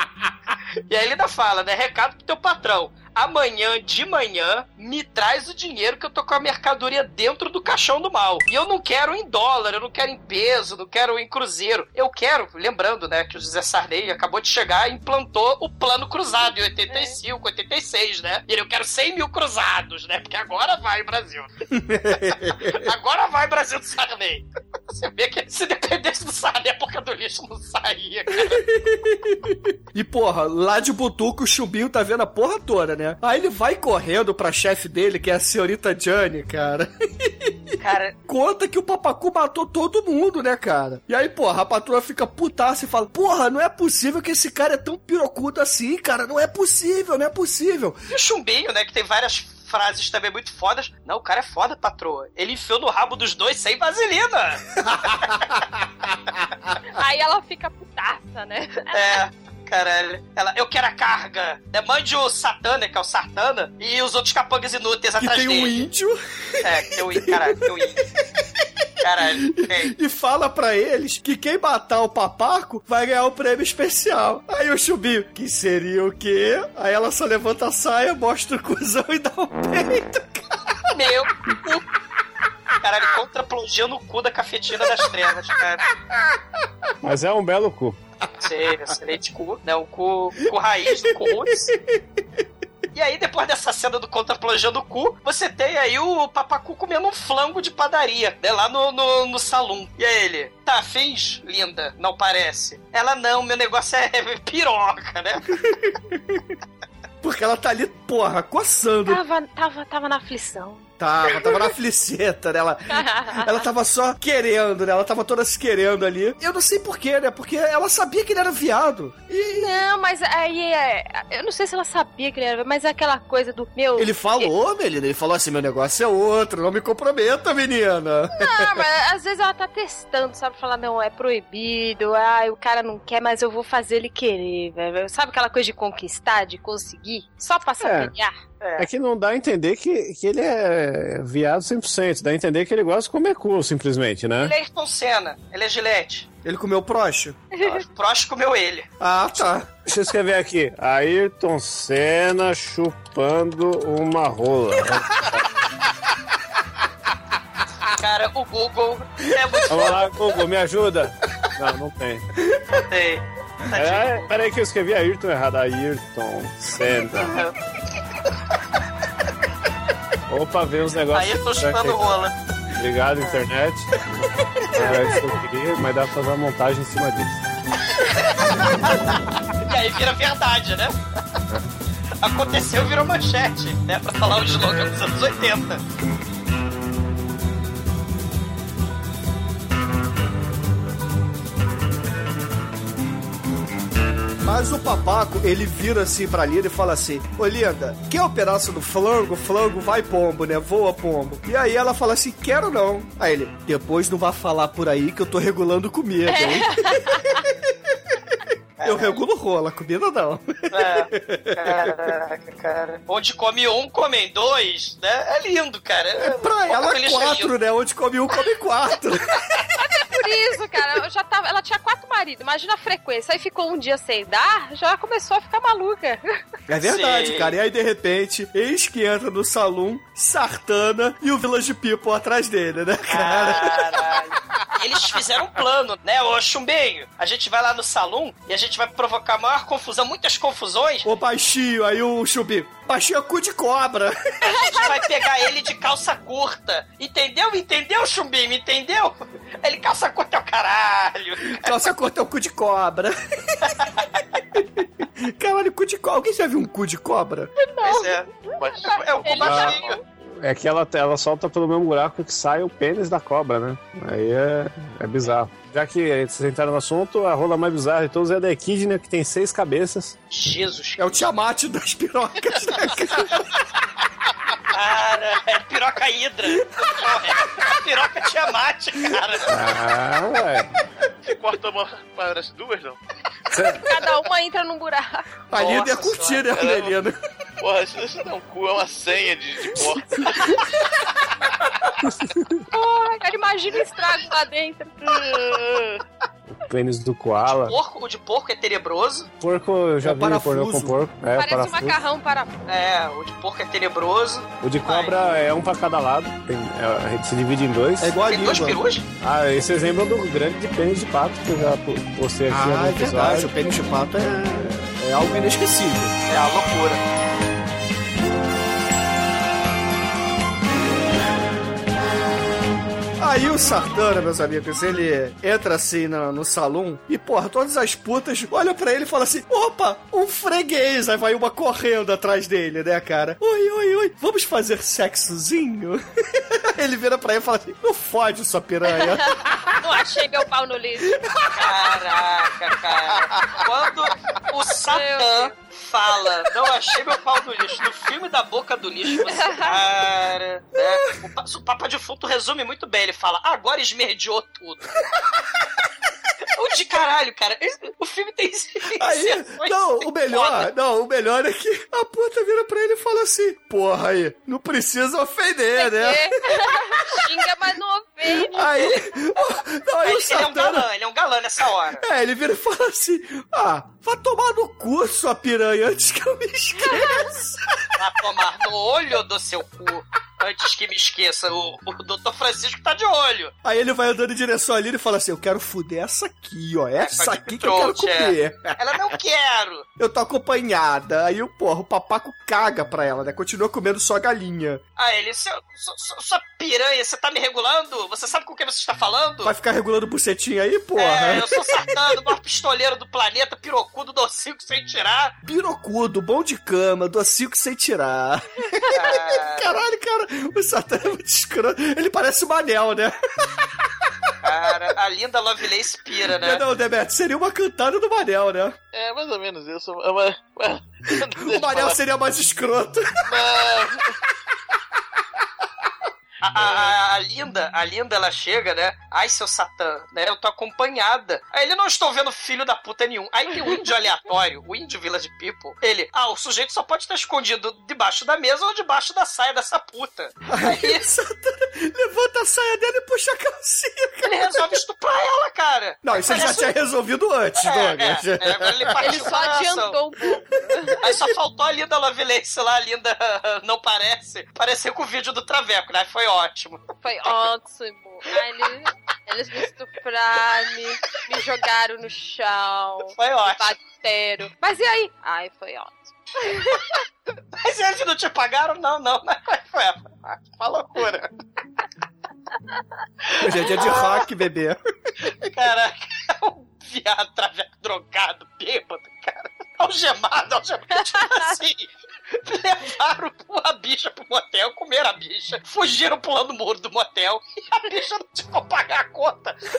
E aí ele ainda fala, né? Recado pro teu patrão. Amanhã, de manhã, me traz o dinheiro que eu tô com a mercadoria dentro do caixão do mal. E eu não quero em dólar, eu não quero em peso, não quero em cruzeiro. Eu quero, lembrando, né, que o José Sarney acabou de chegar e implantou o plano cruzado em 85, 86, né? E ele, eu quero 100 mil cruzados, né? Porque agora vai, Brasil. [LAUGHS] agora vai, Brasil do Sarney. Você vê que se dependesse do Sarney, a boca do lixo não saía, cara. [LAUGHS] E porra, lá de Butuco o chumbinho tá vendo a porra toda, né? Aí ele vai correndo pra chefe dele, que é a senhorita Jane, cara. [LAUGHS] Cara, Conta que o papacu matou todo mundo, né, cara? E aí, porra, a patroa fica putaça e fala: Porra, não é possível que esse cara é tão pirocudo assim, cara. Não é possível, não é possível. E o Chumbinho, né, que tem várias frases também muito fodas. Não, o cara é foda, patroa. Ele enfiou no rabo dos dois sem vaselina. [LAUGHS] Aí ela fica putaça, né? É. Caralho. Ela, eu quero a carga. É, mande o Satana, que é o Sartana, e os outros capangas inúteis Que atrás tem um dele. índio É, tem o índio. Caralho, tem o índio. Caralho, tem. e fala pra eles que quem matar o papaco vai ganhar o prêmio especial. Aí o chumbinho, que seria o quê? Aí ela só levanta a saia, mostra o cuzão e dá um peito. Meu cu. Caralho, contraplongeu no cu da cafetina das trevas, cara. Mas é um belo cu. Sei, excelente cu, né? Um cu, cu raiz do cu roots. E aí, depois dessa cena do contraplojando o cu, você tem aí o papacu comendo um flango de padaria, né? Lá no, no, no salão. E aí ele, tá, fez, linda? Não parece. Ela, não, meu negócio é [LAUGHS] piroca, né? Porque ela tá ali, porra, coçando. Tava, tava, tava na aflição. Tava, tava na [LAUGHS] fliceta, né? Ela, ela tava só querendo, né? Ela tava toda se querendo ali. Eu não sei porquê, né? Porque ela sabia que ele era viado. E Não, mas aí é. Eu não sei se ela sabia que ele era, mas é aquela coisa do meu. ele falou, Melina, ele falou assim: meu negócio é outro, não me comprometa, menina. Não, mas às vezes ela tá testando, sabe? Falar, não, é proibido, ah, o cara não quer, mas eu vou fazer ele querer, velho. Sabe aquela coisa de conquistar, de conseguir? Só pra sacanear? É que não dá a entender que, que ele é viado 100%. Dá a entender que ele gosta de comer cu, simplesmente, né? Ele é Ayrton Senna, ele é Gillette. Ele comeu proxo. O Prost comeu ele. Ah, tá. Deixa eu escrever aqui. Ayrton Senna chupando uma rola. Cara, o Google é muito Vamos lá, Google, me ajuda. Não, não tem. Tem. É, peraí que eu escrevi Ayrton errado. Ayrton Senna. Opa, vem uns negócios. Aí eu tô chutando rola. Obrigado, internet. Eu queria, mas dá pra fazer uma montagem em cima disso. [LAUGHS] E aí vira verdade, né? Aconteceu, virou manchete, né? Pra falar o slogan dos anos 80. Mas o papaco, ele vira assim pra Linda e fala assim: Ô Linda, quer o pedaço do flango? Flango vai pombo, né? Voa pombo. E aí ela fala assim: Quero não. Aí ele: Depois não vai falar por aí que eu tô regulando comida, hein? [LAUGHS] Eu regulo rola, comida não. É, caraca, cara. Onde come um, comem dois, né? É lindo, cara. É, Pra ela, quatro, né? Onde come um, come quatro. [LAUGHS] Por isso, cara, eu já tava, ela tinha quatro maridos, imagina a frequência. Aí ficou um dia sem dar, já começou a ficar maluca. É verdade, Sim. cara. E aí, de repente, eis que entra no salão Sartana e o Village People atrás dele, né, cara? Caralho. Eles fizeram um plano, né, ô Chumbinho? A gente vai lá no salão e a gente vai provocar maior confusão, muitas confusões. O baixinho, aí o Chubi. Baixinho é cu de cobra. A gente vai pegar ele de calça curta. Entendeu? Entendeu, Chumbinho? Entendeu? Ele calça curta é o caralho. Calça curta é o cu de cobra. Caralho, cu de cobra. Alguém já viu um cu de cobra? Pois é. Mas, É o cu baixinho. É que ela, ela solta pelo mesmo buraco que sai o pênis da cobra, né? Aí é, é bizarro. Já que vocês entraram no assunto, a rola mais bizarra de todos é a da Equidna, que tem seis cabeças. Jesus, É o Tiamat das pirocas, né, cara? É piroca hidra. É piroca Tiamat, cara. Ah, ué. se corta uma, parece duas, não? [LAUGHS] Cada uma entra num buraco. A Linda ia curtir, né, senhora, Melina? Porra, isso, não é um cu, é uma senha de, de porta. [LAUGHS] Porra, cara, imagina o estrago lá dentro. [LAUGHS] O pênis do koala. Porco, o de porco é tenebroso. Porco, eu já É vi parafuso. pornô com porco. É, Parece um parafuso. macarrão para. É, o de porco é tenebroso. O de cobra é um pra cada lado. Tem, é, a gente se divide em dois. É igual a Tem dois língua. perus? Ah, e vocês lembram do grande de pênis de pato que eu já po- postei aqui Ah, no é verdade. episódio. O pênis de pato é, é algo inesquecível. É a loucura. Aí o Sartana, meus amigos, ele entra assim no, no salão e, porra, todas as putas olham pra ele e falam assim: opa, um freguês. Aí vai uma correndo atrás dele, né, cara? Oi, oi, oi, vamos fazer sexozinho? [LAUGHS] ele vira pra ele e fala assim: não fode, sua piranha. [LAUGHS] Não achei meu pau no lixo. Caraca, cara. Quando o Satã fala, não achei meu pau no lixo, no filme da boca do lixo, você, cara. né? O, pa- o Papa de Fundo resume muito bem. Ele fala, agora esmerdeou tudo. [LAUGHS] O de caralho, cara. O filme tem Aí, não, o melhor, foda. não, o melhor é que a puta vira pra ele e fala assim: porra aí, não precisa ofender, né? Xinga, mas não ofende. Aí, [LAUGHS] não, aí o Ele, ele é um galã, ele é um galã nessa hora. É, ele vira e fala assim: Ah, vá tomar no cu, sua piranha, antes que eu me [LAUGHS] esqueça. Vai tomar no olho do seu cu. Antes que me esqueça, o, o Dr. Francisco tá de olho. Aí ele vai andando em direção ali e fala assim: Eu quero fuder essa aqui, ó. Essa Essa aqui que eu quero é. comer. [LAUGHS] Ela não quero. Eu tô acompanhada. Aí, o porra, o papaco caga pra ela, né? Continua comendo só galinha. Ah, ele, seu, su- su- sua piranha, você tá me regulando? Você sabe com quem você está falando? Vai ficar regulando bucetinha aí, porra? É, eu sou Satã, o maior pistoleiro do planeta, pirocudo, docinho sem tirar. Pirocudo, bom de cama, docinho sem tirar. [LAUGHS] Ah, Caralho, cara, o Satã é muito escroto. Ele parece o Manel, né? cara, a linda Lovelace pira, né? Não, Demet, seria uma cantada do Manel, né? É, mais ou menos isso. É uma, [LAUGHS] O Manel seria mais escroto. Não, A, a- a- a linda, a linda, ela chega, né? Ai, seu Satã, né? Eu tô acompanhada. Aí ele não estou vendo filho da puta nenhum. Aí tem o índio aleatório, o índio Village People. Ele, ah, o sujeito só pode estar escondido debaixo da mesa ou debaixo da saia dessa puta. Aí o Satã levanta a saia dele e puxa a calcinha, cara. Ele resolve estuprar ela, cara. Não, isso ele já tinha resolvido antes, É, Douglas. é, é, agora ele Ele só adiantou um pouco. Aí só faltou a linda Lovelace lá, a linda [LAUGHS] não parece. Pareceu com o vídeo do Traveco, né? Foi ótimo. Foi ótimo. Eles, eles me estupraram, me, me jogaram no chão, Foi ótimo. bateram. Mas e aí? Ai, foi ótimo. Mas eles não te pagaram? Não, não. Mas foi, foi uma loucura. Hoje é dia de rock, bebê. Caraca, um viado traveco drogado, bêbado, cara. Algemado, algemado. Tipo assim, [LAUGHS] levaram uma bicha pro motel, comeram a bicha, fugiram pulando o muro do motel e a bicha não tinha como pagar a conta. A bicha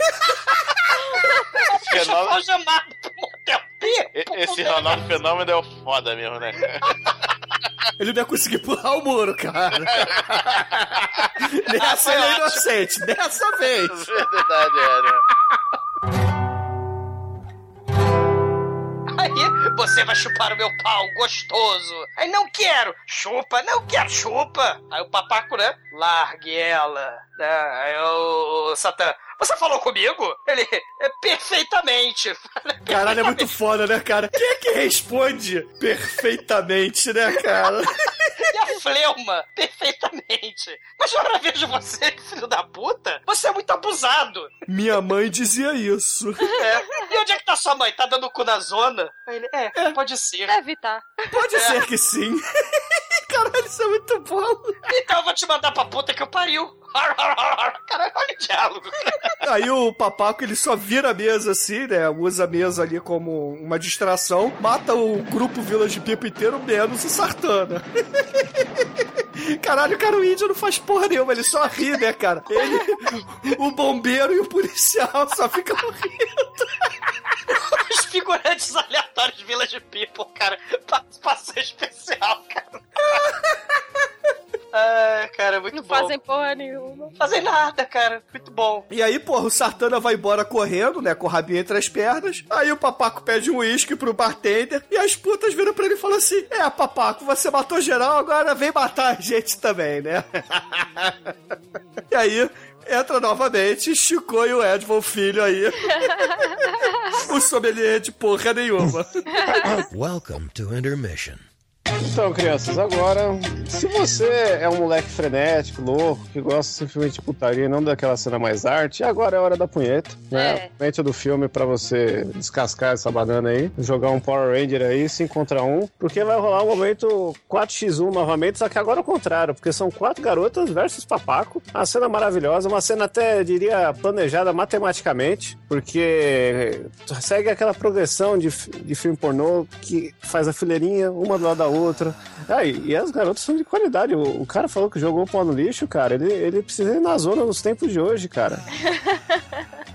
foi Fenômeno- algemada pro motel. Bêbado, Esse? Ronaldo Fenômeno é o foda mesmo, né? [LAUGHS] Ele não ia conseguir pular o muro, cara. [LAUGHS] Nessa ele é inocente, dessa vez. Verdade, é, né? Aí você vai chupar o meu pau gostoso. Aí não quero. Chupa, não quero, chupa. Aí o papaco, né? Largue ela. Ah, Aí o Satã. Você falou comigo? Ele. É, perfeitamente. [LAUGHS] Caralho, é muito foda, né, cara? Quem é que responde perfeitamente, né, cara? [LAUGHS] Fleuma, perfeitamente. Mas eu vejo você, filho da puta, você é muito abusado. Minha mãe dizia isso. É. E onde é que tá sua mãe? Tá dando cu na zona? Ele, é, pode ser. Deve estar. Pode É. ser que sim. [LAUGHS] Caralho, isso é muito bom. Então eu vou te mandar pra puta que eu pariu. [LAUGHS] Caralho, olha o diálogo. Aí o papaco ele só vira a mesa assim, né? Usa a mesa ali como uma distração, mata o grupo Village People inteiro, menos o Sartana. [LAUGHS] Caralho, cara, o índio não faz porra nenhuma, ele só ri, né, cara? Ele, o bombeiro e o policial só ficam rindo. [LAUGHS] Os figurantes aleatórios de Village People, cara. Participação especial, cara. Ai, cara, muito Não bom. fazem porra nenhuma. Não fazem nada, cara. Muito bom. E aí, porra, o Sartana vai embora correndo, né, com o rabinho entre as pernas. Aí o papaco pede um uísque pro bartender e as putas viram pra ele e falam assim: É, papaco, você matou geral, agora vem matar a gente também, né? [LAUGHS] e aí. Entra novamente Chico e o Edmond Filho aí. [LAUGHS] o sommelier de porra nenhuma. Welcome to Intermission. Então, crianças, agora, se você é um moleque frenético, louco, que gosta simplesmente de putaria e não daquela cena mais arte, agora é hora da punheta, né? É. Do filme pra você descascar essa banana aí, jogar um Power Ranger aí, 5 contra 1, porque vai rolar um momento 4x1 novamente, só que agora é o contrário, porque são quatro garotas versus papaco, uma cena maravilhosa, uma cena até, diria, planejada matematicamente, porque segue aquela progressão de, de filme pornô que faz a fileirinha, uma do lado da outra. Ah, e, e as garotas são de qualidade. O, o cara falou que jogou o pau no lixo, cara. Ele, ele precisa ir na zona nos tempos de hoje, cara. [LAUGHS]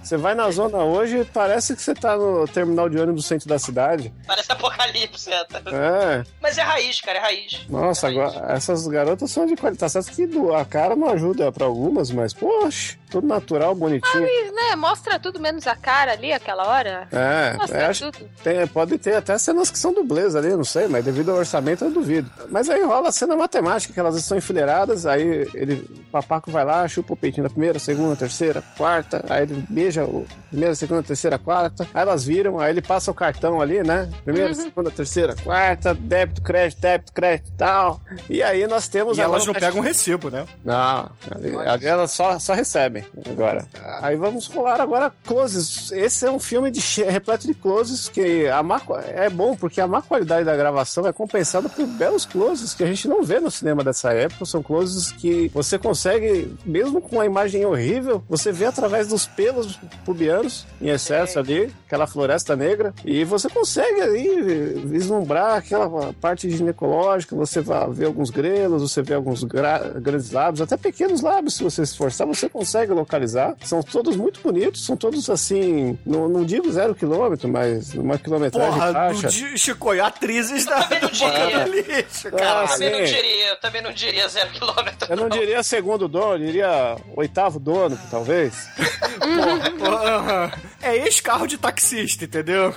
Você vai na zona hoje, parece que você tá no terminal de ônibus do centro da cidade. Parece apocalipse, é? É. Mas é raiz, cara, é raiz. Nossa, É raiz. agora essas garotas são de qualidade. Tá certo que a cara não ajuda pra algumas, mas, poxa, tudo natural, bonitinho. E, né, mostra tudo menos a cara ali, aquela hora. É, Mostra é, acho tudo. Tem, pode ter até cenas que são dublês ali, não sei, mas devido ao orçamento eu duvido. Mas aí rola a cena matemática, que elas estão enfileiradas, aí ele, o papaco vai lá, chupa o peitinho da primeira, segunda, terceira, quarta, aí ele beija o primeira, segunda, terceira, quarta, aí elas viram, aí ele passa o cartão ali, né? Primeira, segunda, terceira, quarta, débito, crédito, débito, crédito e tal. E aí nós temos E elas não pegam um recibo, né? não, ali, ali elas só, só recebem agora. Aí vamos rolar agora closes. Esse é um filme de repleto de closes que a má, é bom porque a má qualidade da gravação é compensada por belos closes que a gente não vê no cinema dessa época. São closes que você consegue, mesmo com uma imagem horrível, você vê através dos pelos pubianos em excesso ali, aquela floresta negra, e você consegue aí vislumbrar aquela parte ginecológica. Você vai ver alguns grelos, você vê alguns gra- grandes lábios, até pequenos lábios, se você se esforçar, você consegue localizar. São todos muito bonitos, são todos assim, não, não digo zero quilômetro, mas uma quilometragem Porra, baixa. do Di- Chico, e atrizes da, não do do Lixo, Ah, cara. Também não diria, eu também não diria zero quilômetro. Eu não diria segundo dono, eu diria oitavo dono, talvez. Porra, É ex-carro de taxista, entendeu?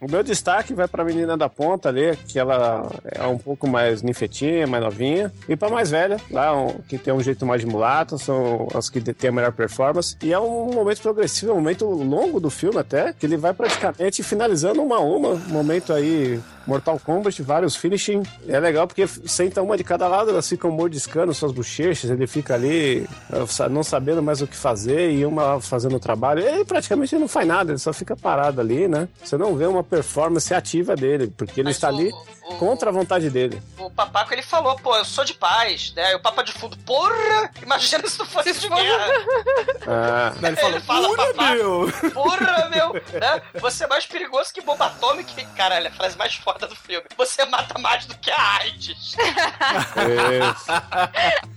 O meu destaque vai pra menina da ponta ali, que ela é um pouco mais ninfetinha, mais novinha. E pra mais velha, lá, um- que tem um jeito mais de mulata, são as que têm a melhor performance. E é um momento progressivo, é um momento longo do filme até, que ele vai praticamente finalizando uma a uma. Um momento aí, Mortal Kombat, vários finishing. É legal porque senta uma de cada lado, elas ficam mordiscando suas bochechas, ele fica ali eh, não sabendo mais o que fazer e uma fazendo o trabalho. Ele praticamente não faz nada, ele só fica parado ali, né? Você não vê uma performance ativa dele, porque ele Mas está o, ali. O- contra a vontade dele. O papaco ele falou, pô, eu sou de paz, né? E o papa de fundo, porra! Imagina se tu fosse de guerra. [LAUGHS] Ah, ele falou, Ele fala, "Pura, papai." meu! Porra, meu! [LAUGHS] Né? Você é mais perigoso que bomba atômica. Caralho, a frase mais foda do filme. Você mata mais do que a AIDS. isso.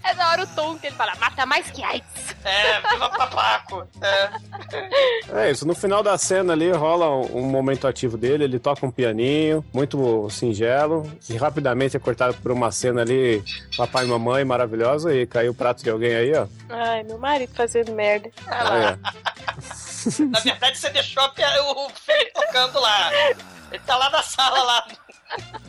É da hora o tom que ele fala, mata mais que AIDS. É, viva papaco. É. É isso, no final da cena ali rola um, um momento ativo dele, ele toca um pianinho, muito singelo, que rapidamente é cortado por uma cena ali, papai e mamãe maravilhosa, e caiu o prato de alguém aí, ó. Ai, meu marido fazendo merda. É. [LAUGHS] Na verdade, você deixou o filho tocando lá. Ele tá lá na sala, lá.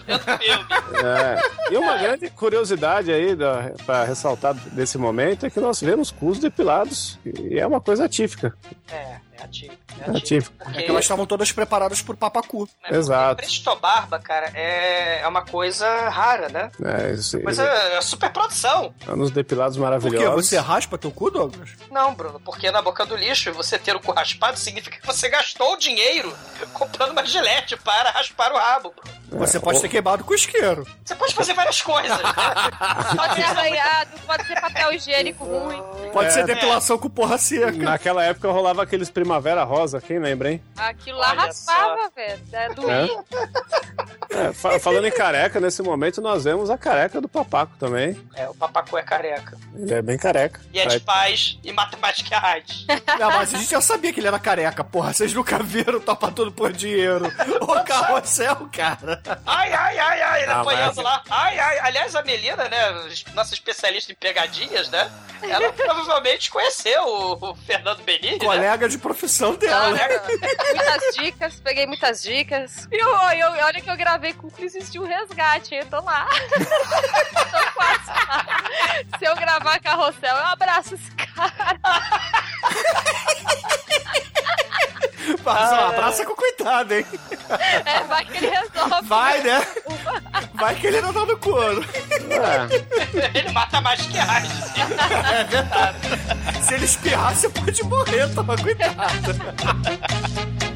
É. E uma grande curiosidade aí da, pra ressaltar desse momento é que nós vemos cus depilados, e é uma coisa atípica. É, é ativo. É É ativo. atípico. Porque, É que elas estavam todas preparadas pro papacu. né, Exato. Prestobarba, cara, é, é uma coisa rara, né? É, isso, Coisa é super produção. anos depilados Por quê? maravilhosos. Você raspa teu cu, Douglas? Não, Bruno, porque na boca do lixo você ter o cu raspado significa que você gastou o dinheiro comprando uma gilete para raspar o rabo. Bruno. Você pode ter queimado com isqueiro. Você pode fazer várias coisas. né? [LAUGHS] Pode ser arranhado, pode ser papel higiênico ruim. Pode É. ser depilação com porra seca. Naquela época rolava aqueles primavera rosa, quem lembra, hein? Aquilo lá Olha raspava, velho. É doía. É, fa- falando em careca, nesse momento nós vemos a careca do papaco também. É, o papacu é careca. Ele é bem careca. E é de paz e mata mais que a AIDS. Não, mas a gente já sabia que ele era careca, porra. Vocês nunca viram topa tudo por dinheiro. [LAUGHS] O carrossel, cara. Ai, ai, ai, ai, ele Ah, apanhando mas- lá. Ai, ai. Aliás, a Melina, né, nossa especialista em pegadinhas, né? Ela provavelmente conheceu o, o Fernando Benini, né? Colega de profissão Ah, dela. né? muitas dicas, peguei muitas dicas. E eu, eu- olha que eu gravei com o Cris de um resgate, eu tô lá. [LAUGHS] tô quase lá. Se eu gravar carrossel, eu abraço esse cara. [LAUGHS] Mas, ó, abraça com cuidado, hein? É, vai que ele resolve. Vai, né? Vai que ele não tá no couro. É, Ele mata mais que a AIDS. É verdade. Se ele espirrar, você pode morrer, toma cuidado. [LAUGHS]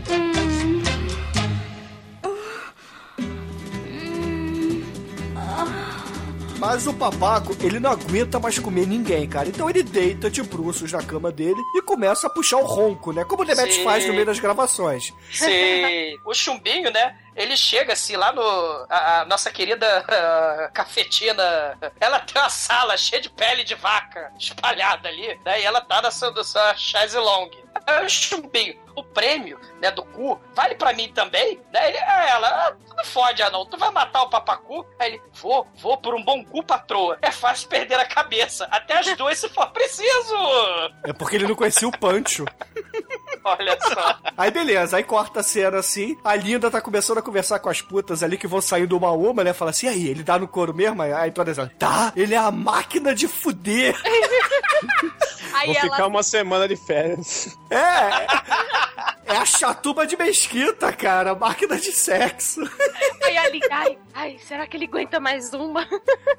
Mas o papaco, ele não aguenta mais comer ninguém, cara. Então ele deita de bruços na cama dele e começa a puxar o ronco, né? Como o Demetrius faz no meio das gravações. Sim. O chumbinho, né? Ele chega assim lá no. A, a nossa querida ah, [LAUGHS] cafetina. Ela tem uma sala cheia de pele de vaca espalhada ali, né? E ela tá na sua, sua chaise long. Aí o chumbinho, o prêmio, né, do cu, vale pra mim também? Né? Ele, aí ela, ah, tu não fode, não, tu vai matar o papacu? Aí ele, vou, vou por um bom cu, patroa. É fácil perder a cabeça, até as duas se for preciso. É porque ele não conhecia o Pancho. [LAUGHS] [LAUGHS] Olha só. Aí beleza, aí corta a cena assim, a Linda tá começando a conversar com as putas ali que vão saindo uma a uma, né? Fala assim, aí, ele dá no couro mesmo? Aí todas elas, tá, ele é a máquina de fuder. [LAUGHS] Aí vou ela ficar uma semana de férias. É, [LAUGHS] é, é a chatuba de mesquita, cara, máquina de sexo. [LAUGHS] Aí a Linda, ai, ai, será que ele aguenta mais uma?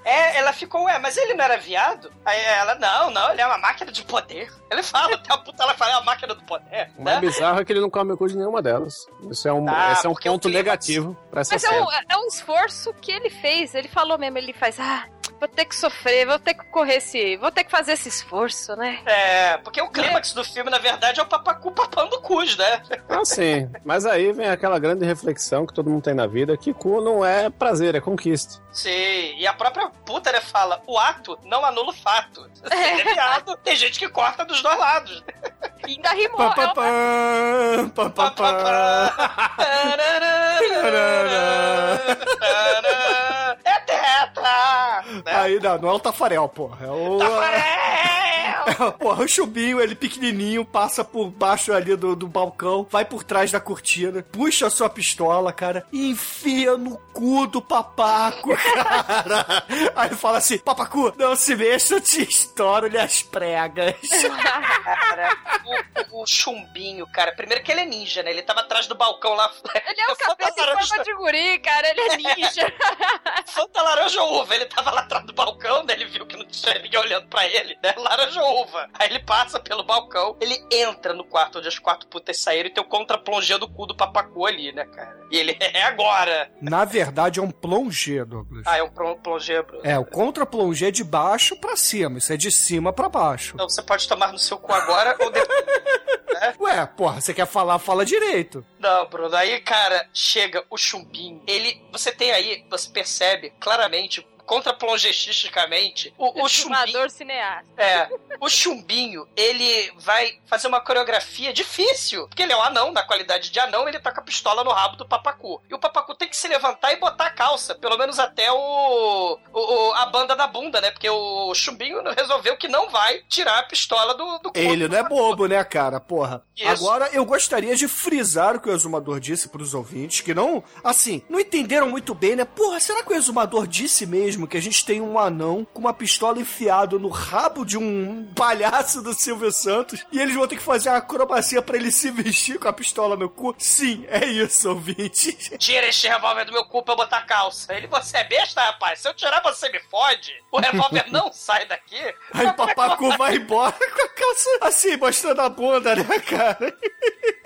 É, ela ficou, ué, mas ele não era viado? Aí ela, não, não, ele é uma máquina de poder. Ele fala, até a puta, ela fala, é uma máquina do poder. O mais Né? bizarro é que ele não come o cu de nenhuma delas. Isso é um, Ah, esse é um ponto negativo pra essa Mas é cena. um, é um esforço que ele fez. Ele falou mesmo, ele faz, ah, vou ter que sofrer, vou ter que correr esse. Vou ter que fazer esse esforço, né? É, porque o clímax do filme, na verdade, é o papacu papando cus, né? Ah, sim. Mas aí vem aquela grande reflexão que todo mundo tem na vida, que cu não é prazer, é conquista. Sim, e a própria puta, né, fala, o ato não anula o fato. Se ele é viado, tem gente que corta dos dois lados. E ainda rimou. É pá, uma- pá, pá, pá, pá. É [LAUGHS] Né? Aí não, não é o Tafarel, porra. É o. Tafarel! [LAUGHS] Porra, o chubinho, ele pequenininho, passa por baixo ali do, do balcão, vai por trás da cortina, puxa a sua pistola, cara, e enfia no cu do papaco, [LAUGHS] cara. Aí fala assim, papacu, não se mexa, eu te estouro-lhe as pregas. [LAUGHS] Cara, o, o chumbinho, cara, primeiro que ele é ninja, né? Ele tava atrás do balcão lá. Ele é capeta em laranja, forma de guri, cara. Ele é ninja. Fanta laranja ou uva. Ele tava lá atrás do balcão, né? Ele viu que não tinha ninguém olhando pra ele, né? Laranja ou Aí ele passa pelo balcão, ele entra no quarto onde as quatro putas saíram e tem o contra-plongé do cu do papacu ali, né, cara? E ele [LAUGHS] é agora. Na verdade, é um plongé, Douglas. Ah, é um plongé, Bruno. É, o contra-plongé é de baixo pra cima. Isso é de cima pra baixo. Então você pode tomar no seu cu agora ou depois. [LAUGHS] Ué, porra, você quer falar, fala direito. Não, Bruno, aí, cara, chega o chumbinho. Ele. Você tem aí, você percebe claramente. Contraplongestisticamente, o, o chumbinho. Cineasta. É, o chumbinho, ele vai fazer uma coreografia difícil. Porque ele é um anão, na qualidade de anão, ele tá com a pistola no rabo do papacu. E o papacu tem que se levantar e botar a calça, pelo menos até o, o- o- a banda da bunda, né? Porque o chumbinho resolveu que não vai tirar a pistola do, do corpo. Ele não é bobo, né, cara? Porra. Isso. Agora, eu gostaria de frisar o que o exumador disse pros ouvintes, que não, assim, não entenderam muito bem, né? Porra, será que o exumador disse mesmo que a gente tem um anão com uma pistola enfiado no rabo de um palhaço do Silvio Santos e eles vão ter que fazer uma acrobacia pra ele se vestir com a pistola no cu? Sim, é isso, ouvintes. Tira este revólver do meu cu pra eu botar a calça. Ele, você é besta, rapaz? Se eu tirar, você me fode. O revólver não sai daqui. Aí o papacu vai embora com a calça assim, mostrando a bunda, né, cara?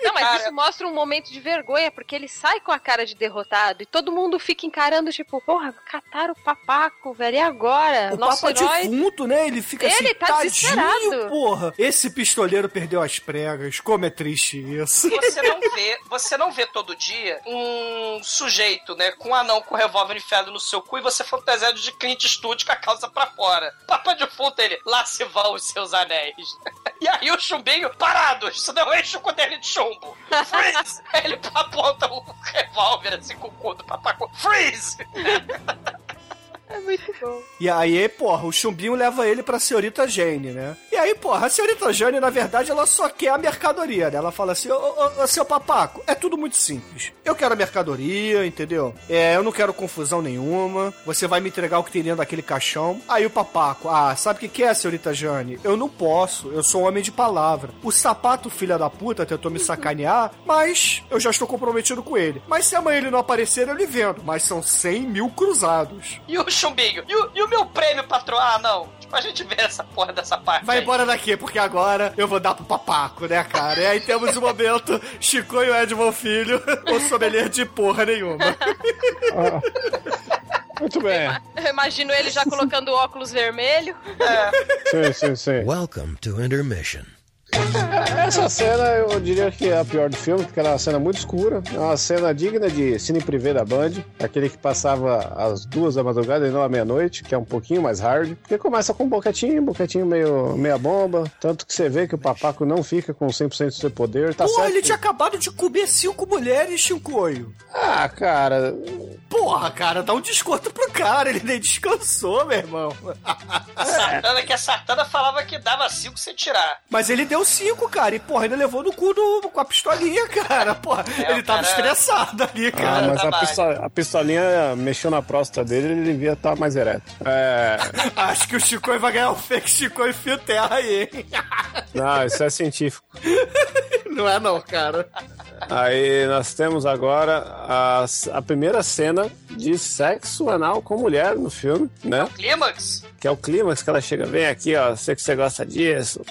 Não, mas Cara- isso mostra um momento de vergonha, porque ele sai com a cara de derrotado e todo mundo fica encarando, tipo, porra, cataram o papaco, velho, e agora? O Nosso Papa herói. defunto, né? Ele fica Ele assim, tá tadinho, desesperado." porra. Esse pistoleiro perdeu as pregas. Como é triste isso. Você não [LAUGHS] vê, você não vê todo dia um sujeito, né, com um anão com revólver enfiado no seu cu e você fantasiado de Clint Eastwood com a calça pra fora. Papa de fundo ele, lá se vão os seus anéis. [LAUGHS] E aí o chumbinho, parados, isso não enche o cu dele de chumbo. Freeze! Aí ele aponta o revólver assim com o cu do papacu. Freeze! [LAUGHS] É muito bom. E aí, porra, o chumbinho leva ele pra senhorita Jane, né? E aí, porra, a senhorita Jane, na verdade, ela só quer a mercadoria, né? Ela fala assim, ô, ô, ô, seu papaco, é tudo muito simples. Eu quero a mercadoria, entendeu? É, eu não quero confusão nenhuma. Você vai me entregar o que tem dentro daquele caixão. Aí o papaco, ah, sabe o que que é, senhorita Jane? Eu não posso, eu sou um homem de palavra. O sapato, filha da puta, tentou me sacanear, mas eu já estou comprometido com ele. Mas se amanhã ele não aparecer, eu lhe vendo. Mas são 100 mil cruzados. E o chumbinho, e o, e o meu prêmio, patrão? Ah, não. Tipo, a gente vê essa porra dessa parte. Vai aí. embora daqui, porque agora eu vou dar pro papaco, né, cara? E aí temos o momento Chico e o Edmond Filho, o sommelier de porra nenhuma. Muito bem. Eu imagino ele já colocando óculos vermelho. Sim, sim, sim. Welcome to Intermission. Essa cena eu diria que é a pior do filme, porque ela é uma cena muito escura. É uma cena digna de cine privê da Band. Aquele que passava às duas da madrugada e não à meia-noite, que é um pouquinho mais hard. Porque começa com um boquetinho, boquetinho meio meia bomba. Tanto que você vê que o papaco não fica com 100% do seu poder. Tá Pô, certo? ele tinha acabado de comer cinco mulheres, Chicoio. Ah, cara. Porra, cara, dá um desconto pro cara, ele nem descansou, meu irmão. [LAUGHS] A Sartana, que a Sartana falava que dava cinco sem tirar. Mas ele deu cinco, cara, e porra, ainda levou no cu do, com a pistolinha, cara. Porra, É, ele tava cara- estressado ali, Ah, cara. mas a, pistola- a pistolinha mexeu na próstata dele ele devia estar mais ereto. É. [LAUGHS] Acho que o Chicoio vai ganhar o fake Chicoio Fio Terra aí, hein? [LAUGHS] Não, isso é científico. Não é não, cara. Aí nós temos agora a, a primeira cena de sexo anal com mulher no filme, né? Clímax? Que é o clímax que ela chega, vem aqui, ó, sei que você gosta disso.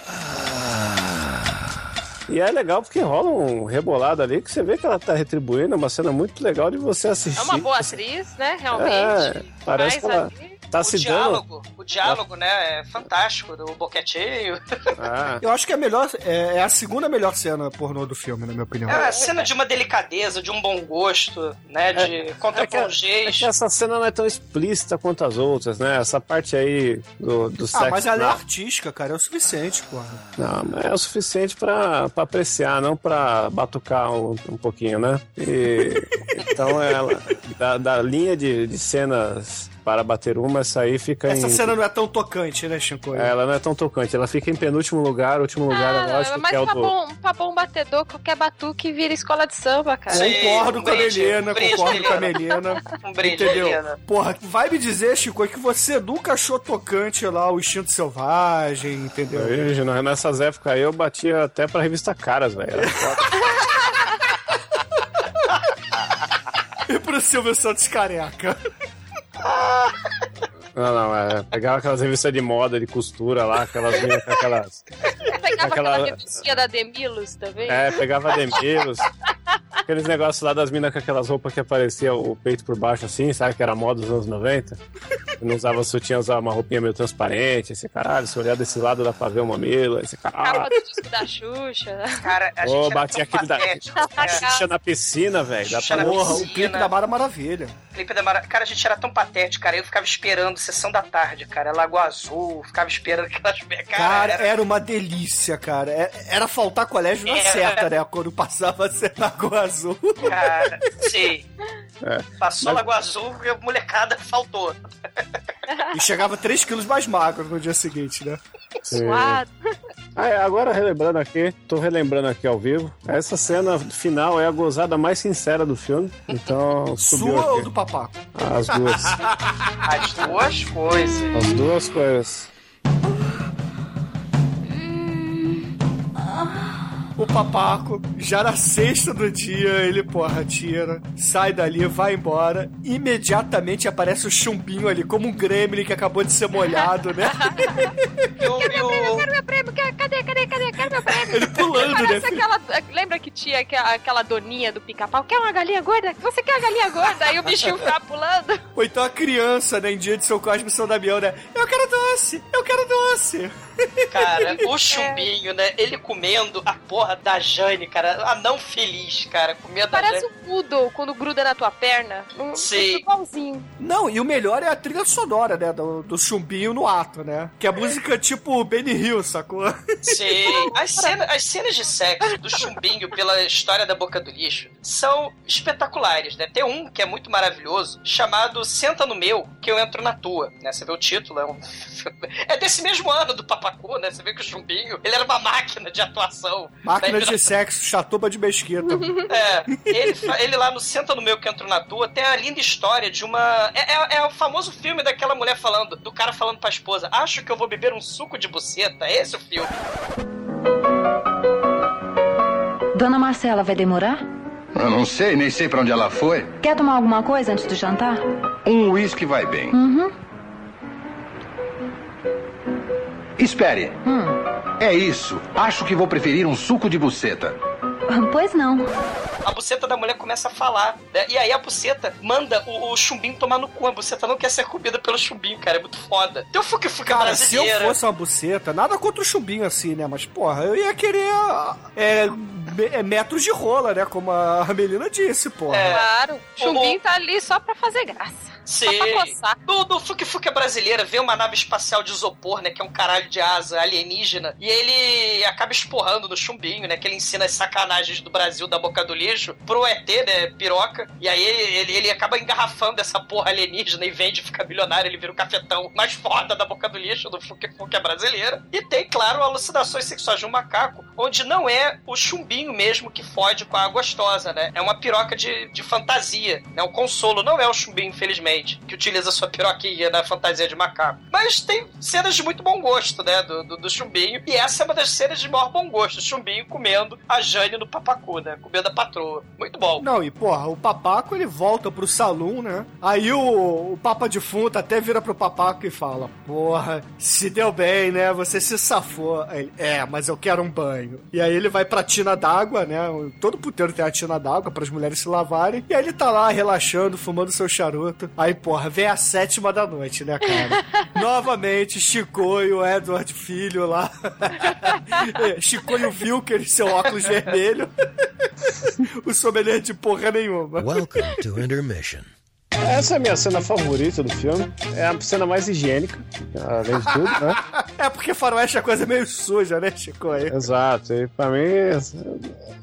E é legal porque rola um rebolado ali que você vê que ela tá retribuindo, é uma cena muito legal de você assistir. É uma boa atriz, né? Realmente. É, parece Mas que ela ali- tá o se dando. diálogo, o diálogo, né, é fantástico, do boquetinho. [LAUGHS] Ah, Eu acho que é a melhor, é, é a segunda melhor cena pornô do filme, na minha opinião. É uma cena de uma delicadeza, de um bom gosto, né, de é que, é contra-plongês. que essa cena não é tão explícita quanto as outras, né? Essa parte aí do, do sexo. Ah, mas ela é artística, cara, é o suficiente, porra. Não, mas é o suficiente pra, pra apreciar, não pra batucar um, um pouquinho, né? E, [LAUGHS] então ela, da, da linha de, de cenas para bater uma, essa aí fica Essa em. cena não é tão tocante, né, Chicoio? Ela não é tão tocante, ela fica em penúltimo lugar, último lugar é Ah, lógico mas que é o pra do. bom, pra bom batedor, qualquer batuque vira escola de samba, cara. Sim. Concordo um com a Melena, um brinde, concordo com a. Melena. [LAUGHS] Um brinde, Entendeu? Melena. Porra, vai me dizer, Chico, que você nunca achou tocante lá o instinto selvagem, entendeu? Né, nessas épocas aí eu batia até pra revista Caras, velho. [LAUGHS] E pro Silvio Santos careca. [LAUGHS] Não, não, é. Pegava aquelas revistas de moda, de costura lá, aquelas aquelas. [LAUGHS] Pegava Aquela- aquela revistinha da Demilos também. É, pegava Demilos. [LAUGHS] Aqueles negócios lá das minas com aquelas roupas que aparecia o peito por baixo assim, sabe? Que era moda dos anos 90. E não usava sutiã, usava uma roupinha meio transparente. Esse caralho, se olhar desse lado dá pra ver o mamilo. Esse Capa caralho. do disco da Xuxa. né? Cara, a gente era bati tão aquele da-. Xuxa na piscina, velho. Dá Xuxa pra Porra, o clipe da Mara Maravilha. Clipe da Mara... Cara, a gente era tão patético, cara. Eu ficava esperando sessão da tarde, cara. Lagoa Azul, ficava esperando aquelas. Cara, Cara, era- era uma delícia, cara. É- Era faltar colégio na Era. certa, né? Quando passava a ser Lagoa Azul. Cara, sim. É. Passou Lagoa Azul e a molecada faltou. E chegava 3 quilos mais magro no dia seguinte, né? Suado. Ah, é, agora relembrando aqui, tô relembrando aqui ao vivo. Essa cena final é a gozada mais sincera do filme. Então, subiu Sua ou aqui. do papaco? As duas. As duas coisas. As duas coisas. O papaco, já na sexta do dia, ele, porra, tira, sai dali, vai embora. Imediatamente aparece o chumbinho ali, como um gremlin que acabou de ser molhado, né? E o, e o- Quero meu prêmio, quero- cadê, cadê, cadê? Quero meu prêmio. Ele pulando, né? Parece aquela. Lembra que tinha aquela, aquela doninha do pica-pau? Quer uma galinha gorda? Você quer a galinha gorda? Aí o bichinho ficava pulando. Ou então a criança, né, em dia de São Cosme e São Damião, né? Eu quero doce, eu quero doce. Cara, o [LAUGHS] chumbinho, né? Ele comendo a porra da Jane, cara. A não feliz, cara. Comendo a Parece Jane. um poodle quando gruda na tua perna. Um, Sim. Igualzinho. Não, e o melhor é a trilha sonora, né, do, do chumbinho no ato, né? Que é música tipo Benny Hill, sacou? Sim. As, cena- as cenas de sexo do chumbinho pela história da boca do lixo são espetaculares, né? Tem um que é muito maravilhoso, chamado Senta no Meu, que eu entro na tua, né? Você vê o título, é um... [LAUGHS] É desse mesmo ano do Papacu, né? Você vê que o chumbinho, ele era uma máquina de atuação. Máquina Né? de sexo, chatuba de mesquita. [LAUGHS] É, ele, ele lá no Senta no Meu que entrou na tua tem a linda história de uma. É, é- é o famoso filme daquela mulher falando, do cara falando pra esposa: Acho que eu vou beber um suco de buceta. É esse o filme. Dona Marcela vai demorar? Eu não sei, nem sei pra onde ela foi. Quer tomar alguma coisa antes do jantar? Um uísque vai bem. Uhum. Espere. Hum. É isso. Acho que vou preferir um suco de buceta. Pois não. A buceta da mulher começa a falar, né? E aí a buceta manda o, o chumbinho tomar no cu. A buceta não quer ser comida pelo chumbinho, cara. É muito foda. Tem o Fuque Fuque Cara, se eu fosse uma buceta, nada contra o chumbinho assim, né? Mas, porra, eu ia querer é, é, metros de rola, né? Como a Melina disse, porra. É. Claro. O chumbinho tá ali só pra fazer graça. Sim. Só pra coçar. Do, do Fuque Fuque brasileira, vê uma nave espacial de isopor, né? Que é um caralho de asa alienígena. E ele acaba esporrando no chumbinho, né? Que ele ensina as sacanagens do Brasil da boca do lixo pro ET, né? Piroca. E aí ele, ele acaba engarrafando essa porra alienígena e vende, fica milionário. Ele vira o cafetão mais foda da boca do lixo do Fuque Fuque brasileira. E tem, claro, alucinações sexuais de um macaco, onde não é o chumbinho mesmo que fode com a gostosa, né? É uma piroca de, de fantasia, né? O consolo não é o chumbinho, infelizmente, que utiliza sua piroquinha na fantasia de macaco. Mas tem cenas de muito bom gosto, né? Do, do, do chumbinho. E essa é uma das cenas de maior bom gosto. O chumbinho comendo a Jane no papacu, né? Comendo a patroa. Muito bom. Não, e porra, o papaco ele volta pro salão, né? Aí o, o papa defunto até vira pro papaco e fala: Porra, se deu bem, né? Você se safou. Aí ele, é, mas eu quero um banho. E aí ele vai pra tina d'água, né? Todo puteiro tem a tina d'água para as mulheres se lavarem. E aí ele tá lá relaxando, fumando seu charuto. Aí, porra, vem a sétima da noite, né, cara? [LAUGHS] Novamente, Chico e o Edward Filho lá. [LAUGHS] Chico e o Vilker, seu óculos vermelho. [LAUGHS] o sommelier de porra nenhuma. Welcome to Intermission. Essa é a minha cena favorita do filme. É a cena mais higiênica, além de tudo, né? [LAUGHS] É porque faroeste é coisa meio suja, né, Chico? Aí. Exato. E pra mim.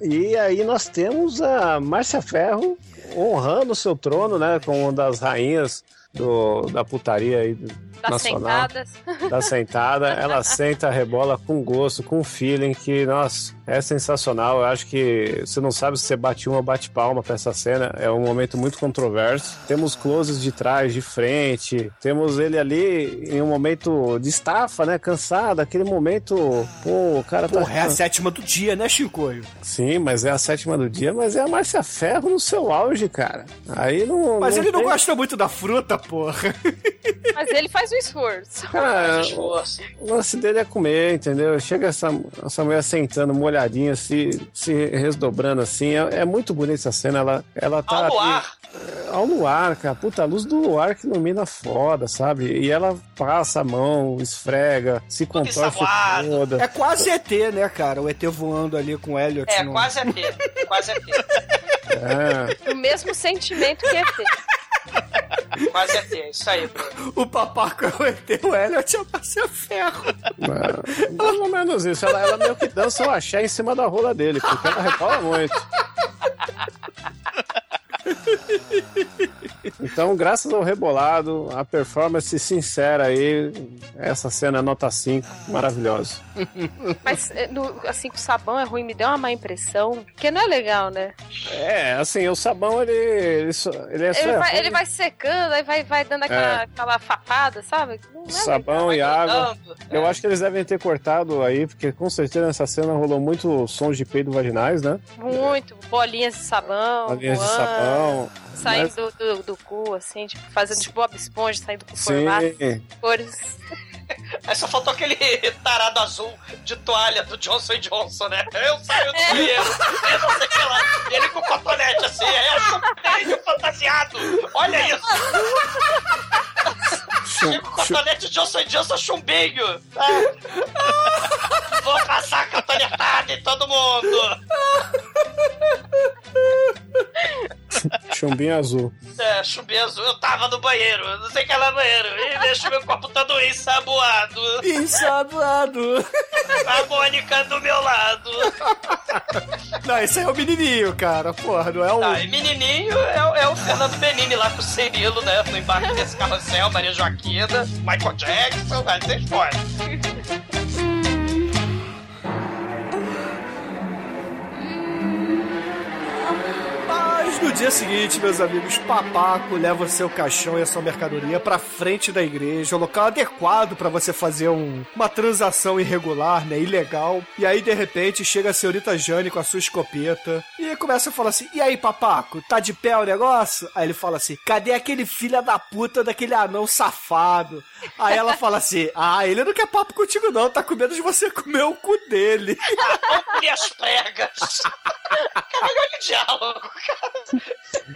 E aí nós temos a Márcia Ferro honrando o seu trono, né? Como uma das rainhas do, da putaria aí Das nacional. sentadas. Da sentada. Ela senta, rebola com gosto, com feeling que, nossa, é sensacional. Eu acho que você não sabe se você bate uma ou bate palma pra essa cena. É um momento muito controverso. Temos closes de trás, de frente. Temos ele ali em um momento de estafa, né? Cansado. Aquele momento. Pô, o cara tá. Porra, é a sétima do dia, né, Chico? Sim, mas é a sétima do dia, mas é a Márcia Ferro no seu auge, cara. Aí não. Mas ele não tem- gosta muito da fruta, porra. [LAUGHS] Mas ele faz o esforço. Esforço. o lance dele é comer, entendeu? Chega essa, essa mulher sentando, molhadinha, se, se resdobrando assim. É, é muito bonita essa cena. Ela, ela tá. Ao luar. ao luar, cara. Puta, a luz do luar que ilumina foda, sabe? E ela passa a mão, esfrega, se Tudo contorce toda. É quase ET, né, cara? O ET voando ali com o Elliot. É, no- quase ET. Quase ET. [LAUGHS] É. O mesmo sentimento que ET. [LAUGHS] Quase ET. Isso aí, Bruno. O papaco é o ET, o Elliot é o Ferro. É, Mais ou menos isso. Ela, ela meio que dança o axé em cima da rola dele, porque ela rebola muito. Então, graças ao rebolado, a performance sincera aí, essa cena é nota 5, maravilhosa. Mas é, no- assim, com sabão é ruim, me deu uma má impressão. Porque não é legal, né? É, assim, o sabão ele, ele, ele é só Ele vai, ruim. ele vai secando, aí vai, vai dando aquela, É. aquela fapada, sabe? É sabão Vai e água. grudando. Eu acho que eles devem ter cortado aí, porque com certeza nessa cena rolou muito sons de peido vaginais, né? Muito. Bolinhas de sabão. Bolinhas de voando, sabão. Saindo Mas- do, do, do cu, assim, tipo, fazendo tipo Bob Esponja, saindo com formato, cores. Aí só faltou aquele tarado azul de toalha do Johnson Johnson, né? Eu saio do banheiro, eu não sei o que lá. E ele com o cotonete assim, eu chumbinho fantasiado. Olha isso! Chum- Ele com cotonete Johnson Johnson chumbinho. Ah. Vou passar cotonetada em todo mundo. Chumbinho azul. É, chumbinho azul. Eu tava no banheiro, não sei o que lá no banheiro. E deixa meu corpo todo ensaboado. Ensaboado. A Mônica do meu lado. Não, esse aí é o menininho, cara. Porra, não é o... Tá, e menininho é, o- é o Fernando Benini lá com o Cirilo, né? No embarque desse carrossel, Maria Joaquina, Michael Jackson, vai ter história. Mas no dia seguinte, meus amigos, Papaco leva o seu caixão e a sua mercadoria pra frente da igreja, o local adequado pra você fazer um- uma transação irregular, né, ilegal. E aí, de repente, chega a senhorita Jane com a sua escopeta e começa a falar assim: E aí, Papaco, tá de pé o negócio? Aí ele fala assim: Cadê aquele filho da puta daquele anão safado? Aí ela [LAUGHS] fala assim: Ah, ele não quer papo contigo, não, tá com medo de você comer o cu dele. [LAUGHS] Vamos as pregas. Caralho, olha o diálogo, cara.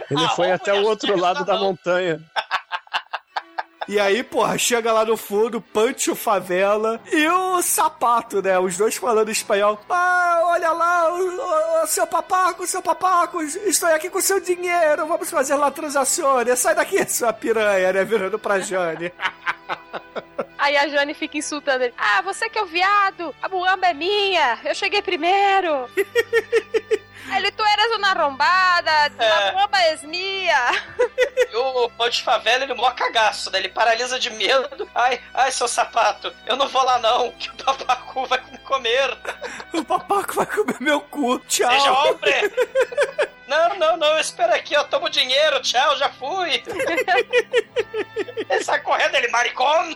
Ele Ah, foi até o outro lado festas da montanha. E aí, porra, chega lá no fundo, Pancho Favela e o Sapato, né? Os dois falando espanhol. Ah, olha lá, o, o- o seu papaco, seu papaco, estou aqui com seu dinheiro, vamos fazer lá transações. Sai daqui, sua piranha, né? Virando pra Jane. [LAUGHS] Aí a Jane fica insultando ele. Ah, você que é o viado, a muamba é minha, eu cheguei primeiro. [LAUGHS] Ele, tu eras uma arrombada, É. muamba é minha. E o Ponte Favela, ele mó cagaço, né? Ele paralisa de medo. Ai, ai, seu sapato, eu não vou lá não, que o papacu vai me comer. O papaco vai comer meu cu. Tchau. Seja homem! [LAUGHS] Não, não, não, espera aqui, eu tomo dinheiro, tchau, já fui. Ele sai correndo, ele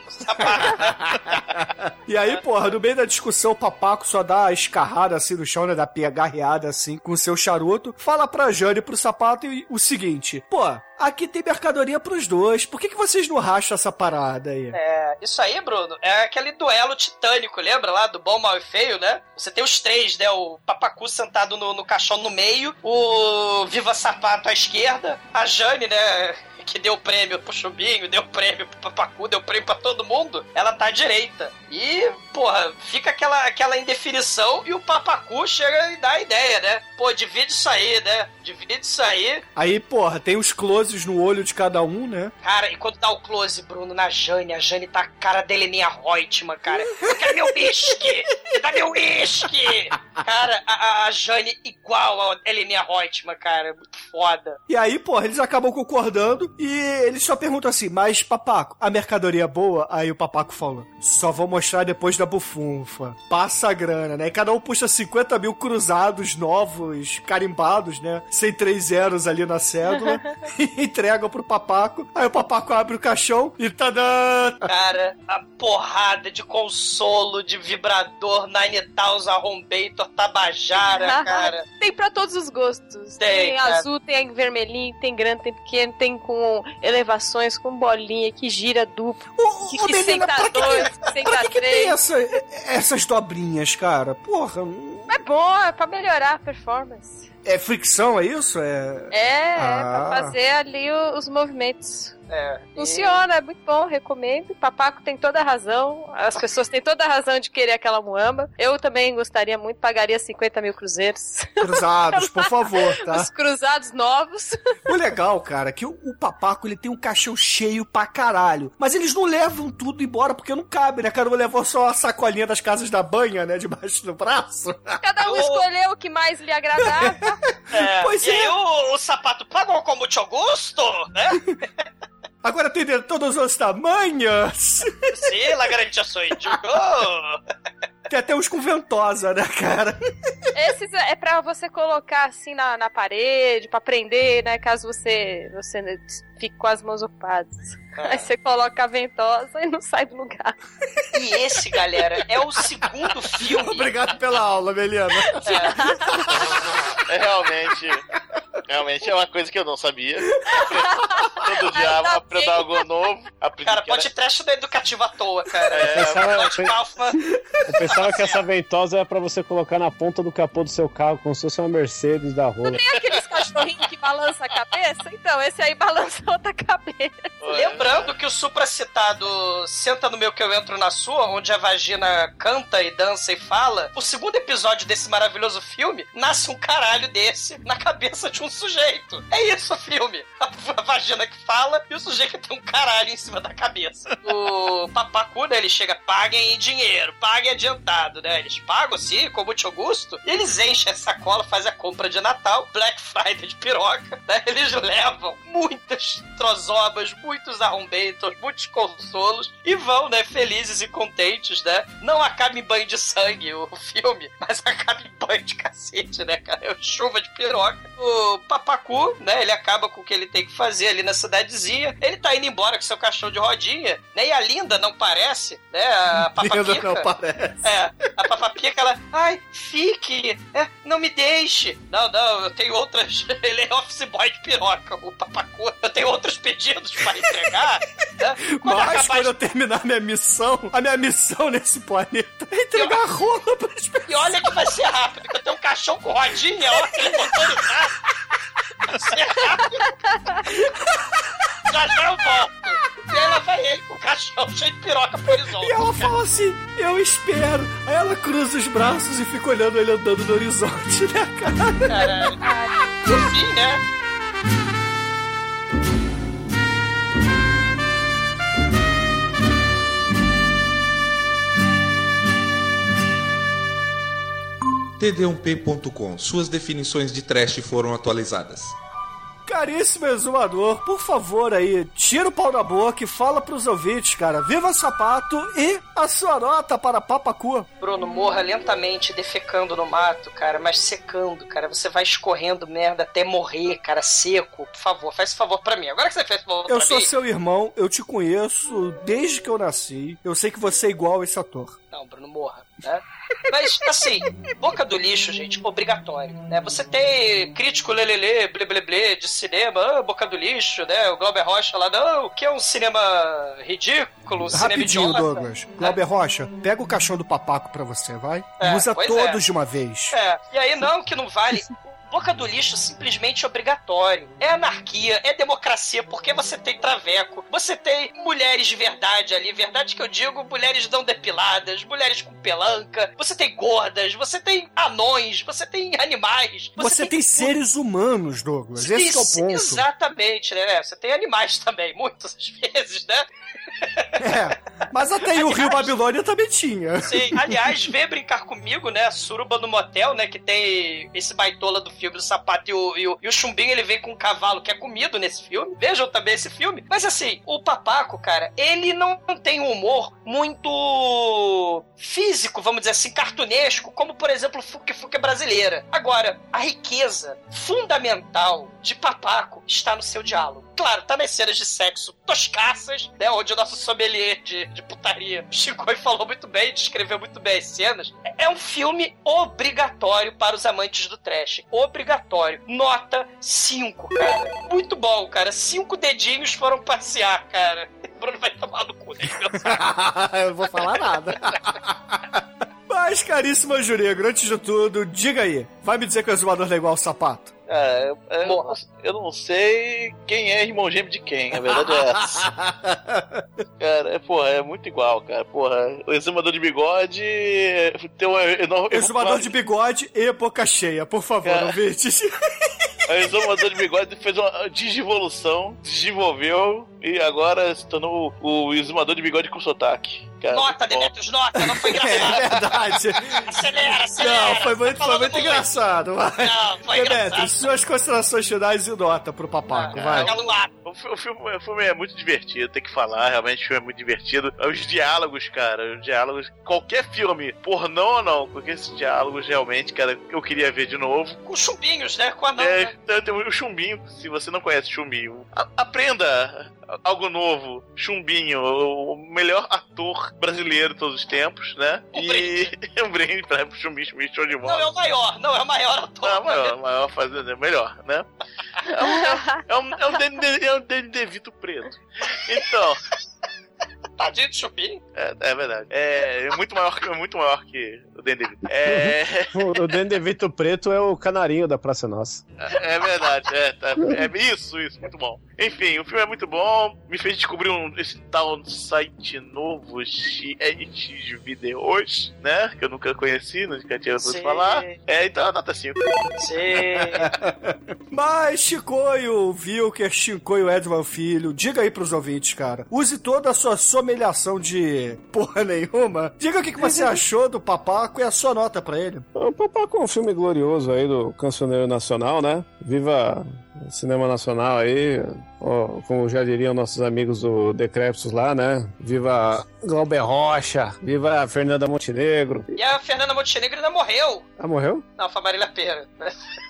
sapato. [LAUGHS] E aí, porra, no meio da discussão, o papaco só dá a escarrada assim no chão, né? Dá pegarreada assim com o seu charuto. Fala pra Jane pro sapato e o seguinte: Pô, aqui tem mercadoria pros dois. Por que, que vocês não racham essa parada aí? É, isso aí, Bruno, é aquele duelo titânico, lembra lá? Do bom, mal e feio, né? Você tem os três, né? O Papacu sentado no, no caixão no meio, o Viva Sapato à esquerda, a Jane, né? Que deu prêmio pro Chubinho, deu prêmio pro Papacu, deu prêmio pra todo mundo, ela tá à direita. E, porra, fica aquela, aquela indefinição e o Papacu chega e dá a ideia, né? Pô, divide isso aí, né? Divide isso aí. Aí, porra, tem os closes no olho de cada um, né? Cara, e quando dá o close, Bruno, na Jane, a Jane tá a cara da Heleninha Reutemann, cara. Eu quero meu whisky! Me dá meu whisky! Cara, a, a- Jane igual a Heleninha Reutemann, cara. Muito foda. E aí, porra, eles acabam concordando e eles só perguntam assim: Mas, papaco, a mercadoria é boa? Aí o papaco fala: Só vou mostrar depois da bufunfa. Passa a grana, né? E cada um puxa 50 mil cruzados novos, carimbados, né? Sem três zeros ali na cédula [LAUGHS] e entrega pro papaco. Aí o papaco abre o caixão e tadã! Cara, a porrada de consolo, de vibrador, Nine Thousand Arrombator, Tabajara, [LAUGHS] cara. tem pra todos os gostos. Tem, Tem, azul, tem vermelhinho, tem grande, tem pequeno, tem com com elevações, com bolinha que gira duplo. Ô, que, que Melina, senta pra que, dois, que pra senta que, que tem essa, essas dobrinhas, cara? Porra, É bom, é pra melhorar a performance. é fricção, é isso? É. É, é Ah. pra fazer ali o- os movimentos. É, e- Funciona, é muito bom, recomendo. Papaco tem toda a razão. As pessoas têm toda a razão de querer aquela muamba. Eu também gostaria muito, pagaria 50 mil cruzeiros. Cruzados, por favor, [LAUGHS] tá? Os cruzados novos. O legal, cara, é que o, o papaco ele tem um caixão cheio pra caralho. Mas eles não levam tudo embora porque não cabe, né, cara? Não levou só a sacolinha das casas da banha, né? Debaixo do braço. Cada um [LAUGHS] Eu- escolheu o que mais lhe agradava. É, Pois e é. aí o, o sapato pagou com muito gosto, né? [LAUGHS] Agora tem de todos os tamanhos. Sim, la garantia sou idiota. [LAUGHS] Tem até uns com ventosa, né, cara? Esses é pra você colocar assim na, na parede, pra prender, né? Caso você, você fique com as mãos ocupadas. Aí você coloca a ventosa e não sai do lugar. E esse, galera, é o segundo filme. Obrigado pela aula, Meliana. É realmente. Realmente é uma coisa que eu não sabia. Todo dia Ainda aprendo algo novo. Aprendi Cara, que era- podcast não é educativo à toa, cara. É, Pensava- Lord pe-. Eu pensava que essa ventosa era pra você colocar na ponta do capô do seu carro, como se fosse uma Mercedes da rola. Tem aqueles cachorrinhos que balançam a cabeça? Então, esse aí balança [LAUGHS] outra cabeça. Lembrando que o supracitado Senta no meu que eu entro na sua, onde a vagina canta e dança e fala, o segundo episódio desse maravilhoso filme, nasce um caralho desse na cabeça de um sujeito. É isso o filme. A vagina que fala e o sujeito que tem um caralho em cima da cabeça. O papacu, né, ele chega, paguem em dinheiro, paguem adiantado, né? Eles pagam, sim, com muito gosto. E eles enchem a sacola, fazem a compra de Natal, Black Friday de piroca, né? Eles levam muitas trozobas, muitos arrombentos, muitos consolos e vão, né, felizes e contentes, né? Não acaba em banho de sangue o [LAUGHS] filme, mas acaba em banho de cacete, né, cara? É chuva de piroca. O papacu, né, ele acaba com o que ele tem que fazer ali na cidadezinha. Ele tá indo embora com seu cachorro de rodinha, né? E a Linda não parece, né? A [LAUGHS] Linda papapica. não parece. É, a papapica, ela, ai, fique, é, não me deixe. Não, não, eu tenho outras. [LAUGHS] Ele é office boy de piroca, o papacu. Eu tenho outros pedidos pra entregar. né? [LAUGHS] Quando Mas acabar quando eu terminar minha missão, a minha missão nesse planeta é entregar rola pras pessoas. E olha que vai ser rápido, que eu tenho um caixão com rodinha, ó, ele motorizado. Vai ser rápido. Já já eu volto. E aí lá vai ele com o caixão cheio de piroca pro horizonte. E ela fala assim, eu espero. Aí ela cruza os braços e fica olhando ele andando no horizonte, né, cara? Caralho. No fim, né? td1p.com. Suas definições de trash foram atualizadas. Caríssimo exumador, por favor aí, tira o pau da boca e fala pros ouvintes, cara. Viva sapato e a sua nota para Papacu. Bruno, morra lentamente, defecando no mato, cara, mas secando, cara. Você vai escorrendo merda até morrer, cara, seco. Por favor, faz esse favor pra mim. Agora que você fez esse favor Eu pra sou mim... seu irmão, eu te conheço desde que eu nasci. Eu sei que você é igual a esse ator. Não, Bruno, morra, né? Mas, assim, boca do lixo, gente, obrigatório, né? Você tem crítico lelele, blé blé blé de cinema, ah, boca do lixo, né? O Glauber Rocha lá, não, que é um cinema ridículo, um cinema Rapidinho, idiota. Douglas. Glauber Rocha, pega o caixão do papaco pra você, vai? É, Usa todos é. de uma vez. É, e aí não, que não vale. Boca do lixo simplesmente é obrigatório. É anarquia, é democracia, porque você tem traveco, você tem mulheres de verdade ali, verdade que eu digo, mulheres não depiladas, mulheres com pelanca, você tem gordas, você tem anões, você tem animais. Você, tem, seres humanos, Douglas. Tem- Esse é o ponto. Exatamente, né? Você tem animais também, [LAUGHS] muitas vezes, né? [LAUGHS] É, mas até aí o Rio Babilônia também tinha. Sim, aliás, vem brincar comigo, né? Suruba no motel, né? Que tem esse baitola do filme do sapato e o, e o, e o chumbinho, ele vem com um cavalo que é comido nesse filme. Vejam também esse filme. Mas assim, o papaco, cara, ele não tem um humor muito físico, vamos dizer assim, cartunesco, como por exemplo o Fuque Fuque brasileira. Agora, a riqueza fundamental de papaco está no seu diálogo. Claro, também cenas de sexo toscaças, né? Onde o nosso sommelier de, de putaria [LAUGHS] chegou e falou muito bem, descreveu muito bem as cenas. É um filme obrigatório para os amantes do trash. Obrigatório. Nota 5, cara. Muito bom, cara. Cinco dedinhos foram passear, cara. [LAUGHS] Bruno vai tomar no cu. né? Eu não [LAUGHS] vou falar nada. Mas, caríssima Juregro, antes de tudo, diga aí. Vai me dizer que o exumador é igual ao sapato? É, eu, eu não- eu não sei quem é irmão gêmeo de quem, a verdade é essa. [LAUGHS] cara, é, porra, é muito igual, cara. Porra, o exumador de bigode tem um enorme. Exumador de bigode e boca cheia, por favor, Cara. ouvintes. [LAUGHS] O exumador de bigode fez uma desinvolução, desenvolveu e agora se tornou o exumador de bigode com sotaque. Cara, Nota. Demetrius, nota, não foi [LAUGHS] É engraçado. verdade. Acelera, acelera. Não, foi muito, Tá foi muito engraçado. Vai. Não, foi Demetrius, engraçado. suas considerações finais e nota pro papaco, vai. Joga no ar. O, o filme, o filme é muito divertido, tem que falar, realmente o filme é muito divertido. Os diálogos, cara, os diálogos. Qualquer filme, pornô ou não, porque esses diálogos realmente, cara, eu queria ver de novo. Com chumbinhos, né? Com a mão, É, né? então tem o Chumbinho, se você não conhece Chumbinho, a- aprenda algo novo. Chumbinho, o melhor ator brasileiro de todos os tempos, né? Um e um brinde pra Chumbinho, Chumbinho, show de bola. Não, é o maior, não, é o maior ator. Não, maior, maior fazendo, melhor, né? É um, é um, é um, Danny De- é um Danny DeVito preto. Então, Tadinho de chupinho. é, é verdade. É, é muito maior que, muito maior que o Danny DeVito. É, [LAUGHS] O, o Danny DeVito preto é o canarinho da Praça Nossa. é verdade, é, tá, é isso, isso, muito bom. Enfim, o filme é muito bom, me fez descobrir um, esse tal site novo, X Videos, né? Que eu nunca conheci, nunca tinha ouvido falar. É, então nota 5. Sim. [LAUGHS] Mas Chicoio Vilker, Chicoio Edvan Filho, diga aí pros ouvintes, cara. Use toda a sua somelhação de porra nenhuma. Diga o que, que você [LAUGHS] achou do papaco e a sua nota pra ele. O Papaco é um filme glorioso aí do Cancioneiro Nacional, né? Viva cinema nacional aí, ó, como já diriam nossos amigos do Decréptos lá, né? Viva Glauber Rocha, viva a Fernanda Montenegro. E a Fernanda Montenegro ainda morreu. Ah, morreu? Não, foi a Marília Pera.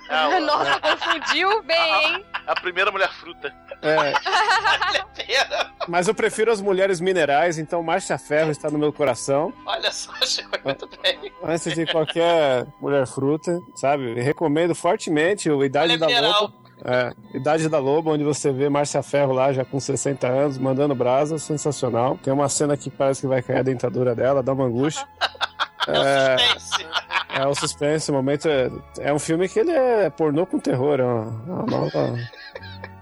Ah, [LAUGHS] Nossa, confundiu bem, hein? a primeira mulher fruta. É, [LAUGHS] Marília Pera. mas eu prefiro as mulheres minerais, então Márcia Ferro está no meu coração. Olha só, [LAUGHS] chegou muito bem. Antes de qualquer mulher fruta, sabe? Recomendo fortemente o Idade Olha da mineral. É, Idade da Loba, onde você vê Márcia Ferro lá já com 60 anos, mandando brasa, sensacional. Tem uma cena que parece que vai cair a dentadura dela, dá uma angústia. [LAUGHS] É, Suspense. é o suspense, o momento é, é um filme que ele é pornô com terror, é uma, é uma nova,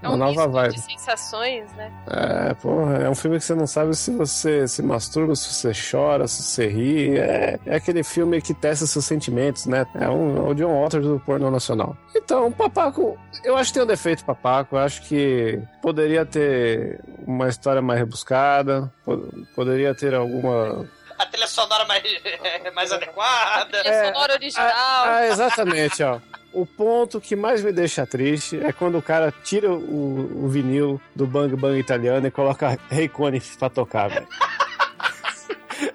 É uma um nova vibe. de sensações, né? É, porra, é um filme que você não sabe se você se masturba, se você chora, se você ri. É, é aquele filme que testa seus sentimentos, né? É, um, é o John Waters do pornô nacional. Então, Papaco, eu acho que tem um defeito, Papaco. Eu acho que poderia ter uma história mais rebuscada, po- poderia ter alguma. A trilha sonora mais, [LAUGHS] mais adequada. Trilha sonora original. Ah, exatamente, ó. O ponto que mais me deixa triste é quando o cara tira o, o vinil do Bang Bang italiano e coloca Rei Conniff pra tocar, velho. [LAUGHS]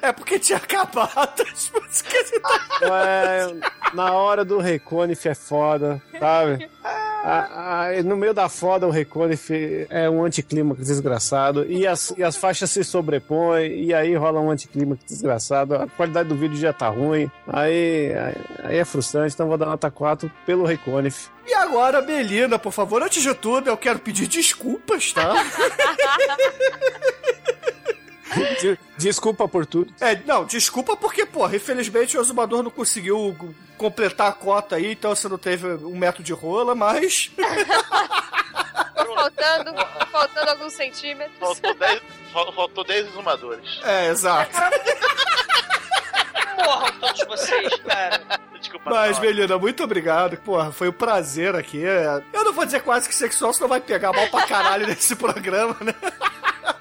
É porque tinha acabado as músicas tal. É, na hora do Reconif é foda, sabe? [LAUGHS] A- a- no meio da foda, o Reconif é um anticlímax desgraçado. E as, e as faixas se sobrepõem, e aí rola um anticlímax desgraçado. A qualidade do vídeo já tá ruim. Aí, aí, aí é frustrante, então vou dar nota 4 pelo Reconif. E agora, Belina, por favor, antes de tudo, eu quero pedir desculpas, tá? [LAUGHS] De- desculpa por tudo. É, não, desculpa porque, porra, infelizmente o Azumador não conseguiu completar a cota aí, então você não teve um metro de rola, mas. Ficou faltando, faltando alguns centímetros. Faltou 10, fal- faltou 10 exumadores. É, exato. Morram todos vocês, cara. Desculpa. Mas, não. Belina, muito obrigado. Porra, foi um prazer aqui. É, Eu não vou dizer quase que sexual, senão vai pegar mal pra caralho [LAUGHS] nesse programa, né?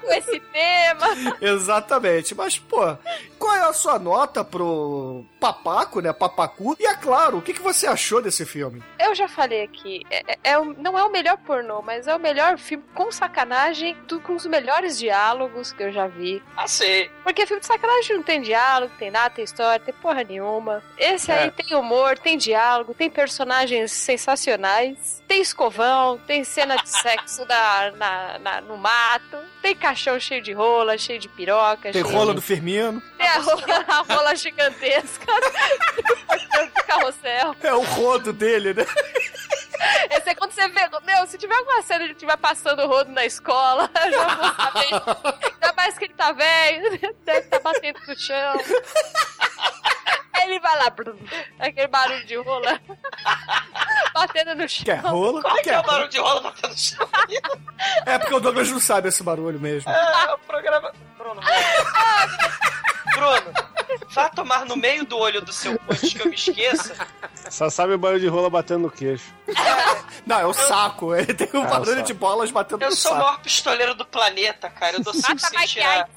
Com [LAUGHS] esse tema. Exatamente. Mas, pô, qual é a sua nota pro Papaco, né? Papacu? E é claro, o que, que você achou desse filme? Eu já falei aqui, é, é- é não é o melhor pornô, mas é o melhor filme com sacanagem, tudo com os melhores diálogos que eu já vi. Ah, sei. Porque filme de sacanagem não tem diálogo, tem nada, tem história, tem porra nenhuma. Esse É. aí tem humor, tem diálogo, tem personagens sensacionais, tem escovão, tem cena de sexo na, na- na- no mato, tem caixão cheio de rola, cheio de piroca. Tem cheio rola de... do Firmino. Tem a rola, a rola gigantesca do carrossel. É o rodo dele, né? Esse é quando você vê. Meu, se tiver alguma cena de ele estiver passando o rodo na escola, [LAUGHS] eu já vou saber. Ainda mais que ele tá velho, [LAUGHS] deve estar batendo no chão. Aí ele vai lá, brum, aquele barulho de rola, batendo no chão. Quer rola? Como é que é o barulho de rola batendo no chão? É porque o Douglas não sabe esse barulho mesmo. É, o programa. Bruno. Bruno, vá tomar no meio do olho do seu cu antes que eu me esqueça. Só sabe o barulho de rola batendo no queixo. Não, é o saco. Ele tem um Ah, o barulho saco. de bolas batendo Eu no sou o saco. maior pistoleiro do planeta, cara. Eu dou cinco Mata sem Mike tirar.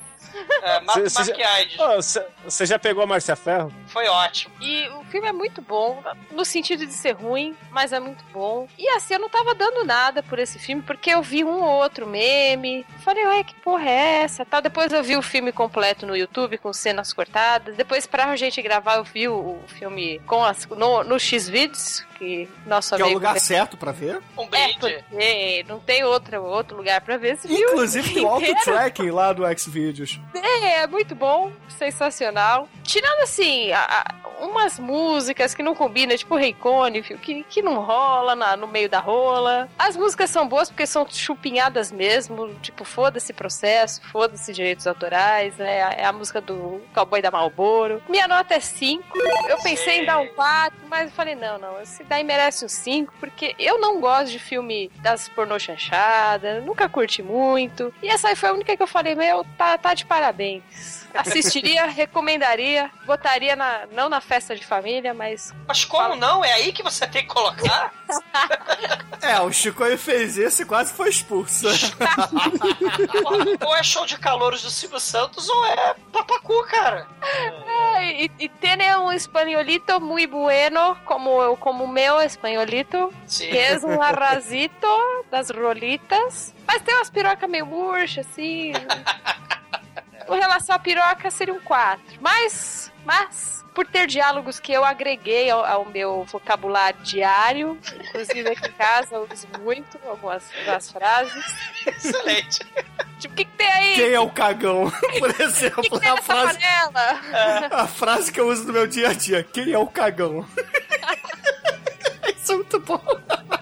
É, mato Cê- cê já- Você você já pegou a Márcia Ferro? Foi ótimo. E o filme é muito bom, no sentido de ser ruim, mas é muito bom. E assim, eu não tava dando nada por esse filme, porque eu vi um ou outro meme. Falei, ué, que porra é essa? Tal. Depois eu vi o filme completo no YouTube, com cenas cortadas. Depois, pra gente gravar, eu vi o, filme com as, no, no X-Videos, que nosso Que é o amigo... lugar certo pra ver. Um É, brinde. porque não tem outro, outro lugar pra ver esse filme. Inclusive tem o [LAUGHS] auto-tracking lá do Xvideos. É, é muito bom, sensacional. Tirando assim, a- a- umas músicas que não combinam, tipo Reicone, que, que não rola na- no meio da rola. As músicas são boas porque são chupinhadas mesmo, tipo, foda-se processo, foda-se direitos autorais, né? É a música do Cowboy da Malboro. Minha nota é 5. Eu pensei em dar um 4, mas eu falei, não, não, esse daí merece um 5, porque eu não gosto de filme das pornô chanchada, nunca curti muito. E essa aí foi a única que eu falei, meu, tá, tá de parabéns. Assistiria, [LAUGHS] recomendaria, botaria na, não na festa de família, mas Mas como não? É aí que você tem que colocar? [LAUGHS] É, o Chico fez esse e quase foi expulso. [LAUGHS] ou, é show de calouros do Silvio Santos ou é papacu, cara. Ay, y, y tiene un españolito muy bueno, como, como o meu espanholito, Sim. que é um arrasito das rolitas. Mas tem umas pirocas meio murchas, assim. Com relação à piroca, seria um 4. Mas, mas, por ter diálogos que eu agreguei ao, ao meu vocabulário diário, inclusive aqui em casa eu uso muito algumas, algumas frases. Excelente. Tipo, o que, que tem aí? Quem é o cagão? [LAUGHS] Por que, exemplo, que tem a frase, panela? [LAUGHS] a frase que eu uso no meu dia a dia. Quem é o cagão? [LAUGHS] Isso é muito bom.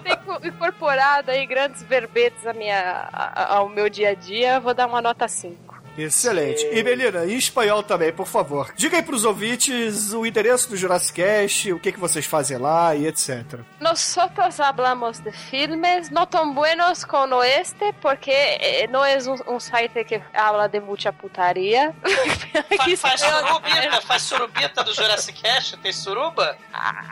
tem incorporado aí grandes verbetes à minha, ao meu dia a dia, vou dar uma nota 5. Excelente. E Melina, em espanhol também, por favor. Diga aí pros ouvintes o endereço do Jurassic Cast, o que, que vocês fazem lá e etc. Nosotros hablamos de filmes no tan buenos como este, porque eh, no es un, un site que habla de mucha putaria. [LAUGHS] Fa- faz surubita, [LAUGHS] faz surubita do Jurassic Cast, tem suruba?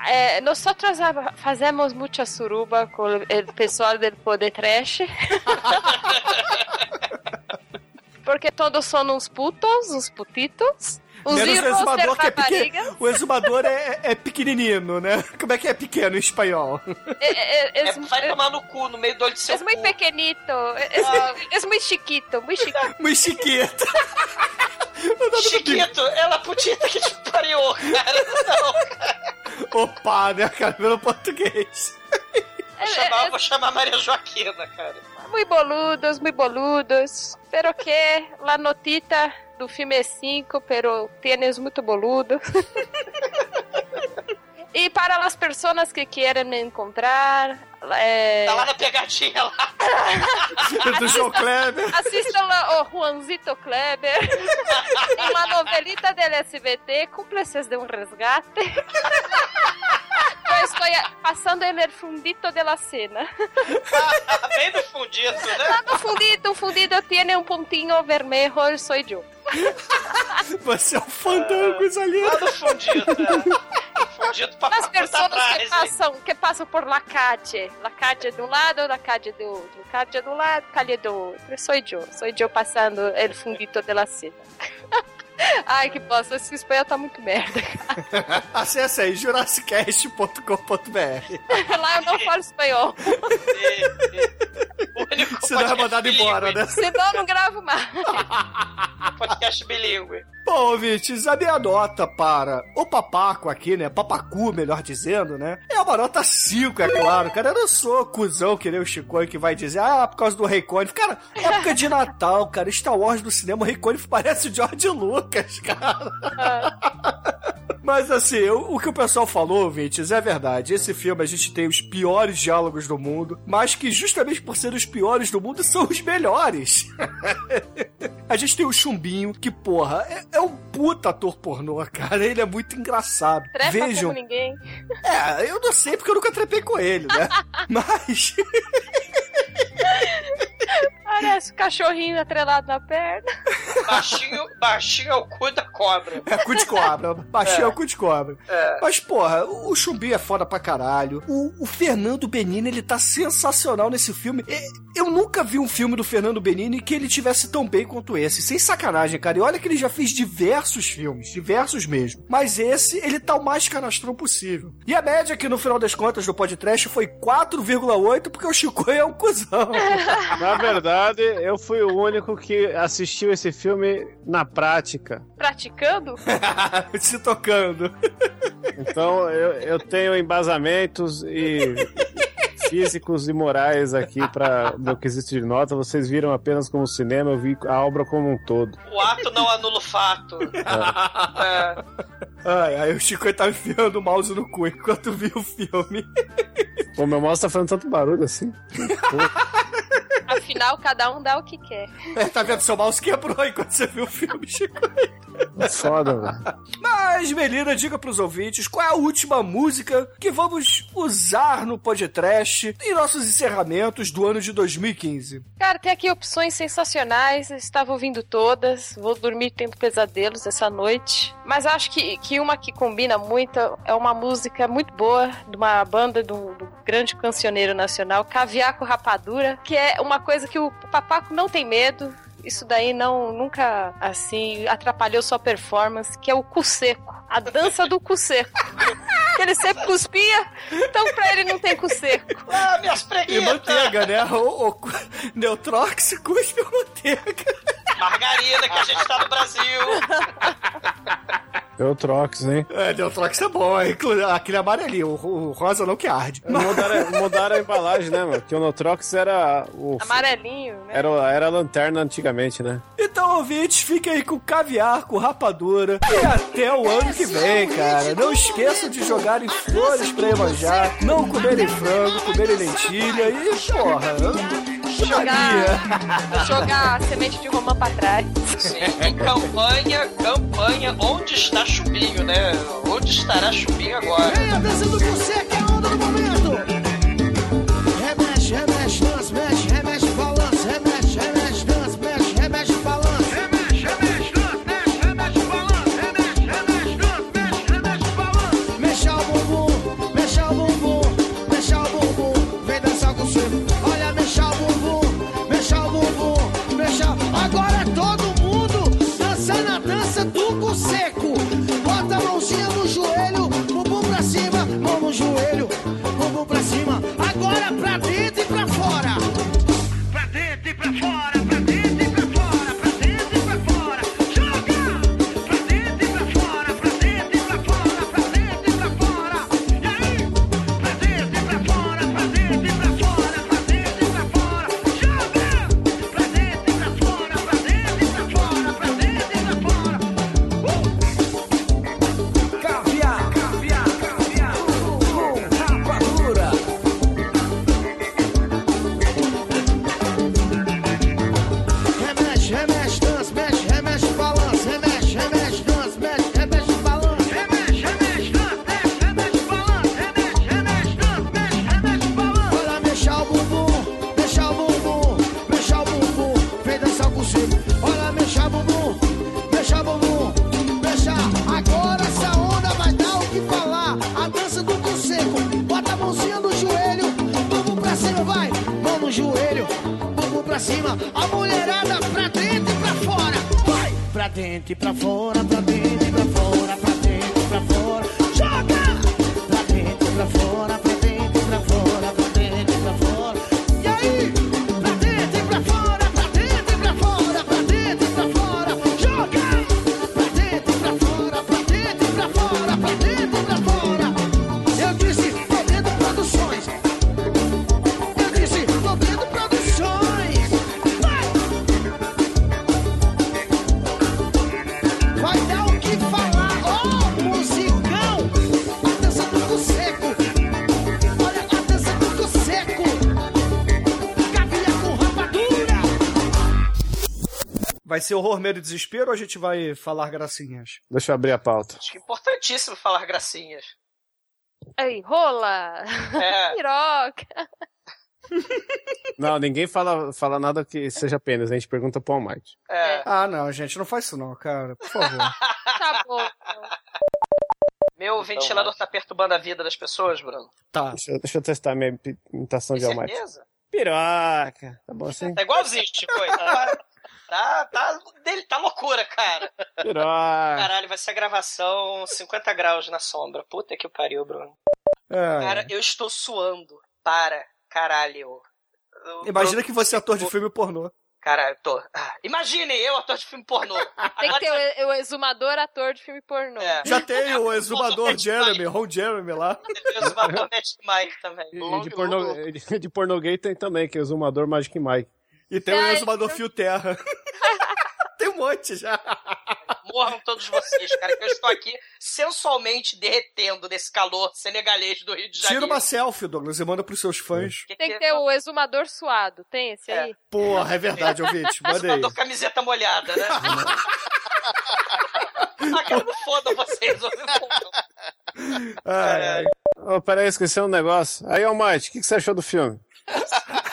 Eh, nosotros ha- fazemos mucha suruba con el pessoal del Poder Trash. [LAUGHS] Porque todos são uns putos, uns putitos. Os Menos o exumador que é pequeno. O exumador é, é- é pequenininho, né? Como é que é pequeno em espanhol? É, é, É, vai tomar no cu, no meio do olho do seu muy cu. pequeñito, es, Ah. es muy chiquito, muy chiquito. Muito chiqueta. [LAUGHS] [LAUGHS] Chiquito, ela putita que te pariu, cara. Não, [LAUGHS] Opa, né, cara? Pelo português. Vou chamar, vou chamar Maria Joaquina, cara. Muy boludos, muy boludos. Pero que la notita do filme é 5, pero tienes muito boludo. [LAUGHS] E para as pessoas que querem me encontrar, é, Tá lá na pegadinha lá. [LAUGHS] Do João Kleber. assistam lá o Juanzito Kleber [LAUGHS] uma novelita del SBT, Cúmplices de um Resgate. Eu estou passando el fundito de la cena. Bem no fundito, né? Lá no fundito, o fundito tem um pontinho vermelho, sou eu. Você é o fandangos ali. Lá no fundito, né? O fundito As pessoas atrás, que hein? passam, que passam por la calle. La calle de um lado, la calle do outro. Calle de um lado, calle do outro. Sou eu, sou eu passando el fundito de la cena. [LAUGHS] [LAUGHS] Ai, que bosta, esse espanhol tá muito merda. [LAUGHS] Acesse aí, jurassicast.com.br. [LAUGHS] Lá eu não falo espanhol. O único Senão é mandado embora, né? Senão eu não gravo mais. Podcast bilíngue. Bom, ouvintes, a minha nota para o papaco aqui, né? Papacu, melhor dizendo, né? É uma nota 5, é claro, cara. Eu não sou cuzão que nem o Chico que vai dizer, ah, por causa do Rei Conif. Cara, época de Natal, cara. Star Wars do cinema, o Rei Conif parece o George Lucas, [LAUGHS] cara. Mas assim, o, o que o pessoal falou, ouvintes, é verdade. Esse filme a gente tem os piores diálogos do mundo, mas que justamente por ser os piores do mundo são os melhores. [LAUGHS] a gente tem o Chumbinho, que, porra, é, é um puta ator pornô, cara. Ele é muito engraçado. Trepa Vejam. como ninguém. É, eu não sei porque eu nunca trepei com ele, né? [LAUGHS] mas. [LAUGHS] Parece um cachorrinho atrelado na perna. Baixinho, baixinho é o cu da cobra. É cu de cobra. Baixinho é, o cu de cobra. É. Mas, porra, o Chumbinho é foda pra caralho. O, o Fernando Benini, ele tá sensacional nesse filme. Eu nunca vi um filme do Fernando Benini que ele tivesse tão bem quanto esse. Sem sacanagem, cara. E olha que ele já fez diversos filmes. Diversos mesmo. Mas esse, ele tá o mais canastrão possível. E a média aqui, no final das contas, do podcast foi 4,8, porque o Chico é um cuzão. [LAUGHS] Na verdade, eu fui o único que assistiu esse filme na prática. Praticando? [LAUGHS] Se tocando. Então eu, eu tenho embasamentos e físicos e morais aqui para meu quesito de nota. Vocês viram apenas como cinema, eu vi a obra como um todo. O ato não anula o fato. É. Ai, aí o Chico tá enfiando o mouse no cu enquanto viu o filme. Pô, meu mouse tá fazendo tanto barulho assim. [LAUGHS] Afinal, cada um dá o que quer. É, tá vendo? Seu mouse quebrou enquanto você viu o filme, Chico. Foda, velho. Mas, Melina, diga pros ouvintes qual é a última música que vamos usar no podcast em nossos encerramentos do ano de 2015. Cara, tem aqui opções sensacionais. Eu estava ouvindo todas. Vou dormir tendo pesadelos essa noite. Mas acho que, que uma que combina muito é uma música muito boa de uma banda do, do grande cancioneiro nacional, Caviar com Rapadura, que é uma coisa que o Papaco não tem medo. Isso daí não nunca assim atrapalhou sua performance, que é o cu seco. A dança do cu seco. Ele sempre cuspia, então pra ele não tem cu seco. Ah, minhas E preguiças! manteiga, né? O, o Neutrox, cuspe manteiga. Margarina, que a gente tá no Brasil. Eu trox, hein? É, Neutrox é bom, é aquele amarelinho, o, o rosa não que arde. Mudaram, mudaram a embalagem, né, mano? Que o Notrox era o. Amarelinho, né? Era, era a lanterna né? Então, ouvintes, fiquem aí com caviar, com rapadura e até o ano que vem, cara. Não esqueçam de jogarem flores pra Iemanjá, não comerem frango, comerem lentilha e, porra, Jogar, jogar a semente de romã pra trás. Sim, e campanha, campanha, onde está Chubinho, né? Onde estará Chubinho agora? Vem a dança do você que é a onda do momento. Ser horror, medo e desespero ou a gente vai falar gracinhas? Deixa eu abrir a pauta. Acho que é importantíssimo falar gracinhas. Ei, rola! É. [LAUGHS] Piroca! Não, ninguém fala, fala nada que seja apenas. A gente pergunta pro Almighty. É. Ah, não, gente, não faz isso não, cara. Por favor. [LAUGHS] Tá bom. Meu ventilador tá perturbando a vida das pessoas, Bruno. Tá. Deixa, eu- deixa eu testar minha imitação de Almighty. certeza? Piroca! Tá bom assim? Tá igualzinho, [LAUGHS] Chico. Tá, tá, tá, dele, tá loucura, cara. Piroca! Caralho, vai ser a gravação 50 graus na sombra. Puta que pariu, Bruno. É. Cara, eu estou suando. Para, caralho. Eu- Imagina que você é ator de filme pornô. Cara, eu tô. Ah, imaginem eu, ator de filme pornô. Tem que ter o, o exumador ator de filme pornô. É. Já tem [LAUGHS] o exumador Jeremy, Ron Jeremy lá. O exumador Magic Mike também. E de, porno, de, de pornô gay tem também, que é o Zumador Magic Mike. E tem o exumador Fio Terra. [LAUGHS] tem um monte já. Morram todos vocês, cara, que eu estou aqui sensualmente derretendo nesse calor senegalês do Rio de Janeiro. Tira uma selfie, Douglas, e manda pros seus fãs. Tem que ter o exumador suado. Tem esse aí? Porra, é verdade, ouvinte. Manda aí. Exumador camiseta molhada, né? [LAUGHS] ah, cara, não foda vocês, não. Ai, ai. Oh, peraí, esqueci um negócio. Aí, Almighty, o que, que você achou do filme? [LAUGHS]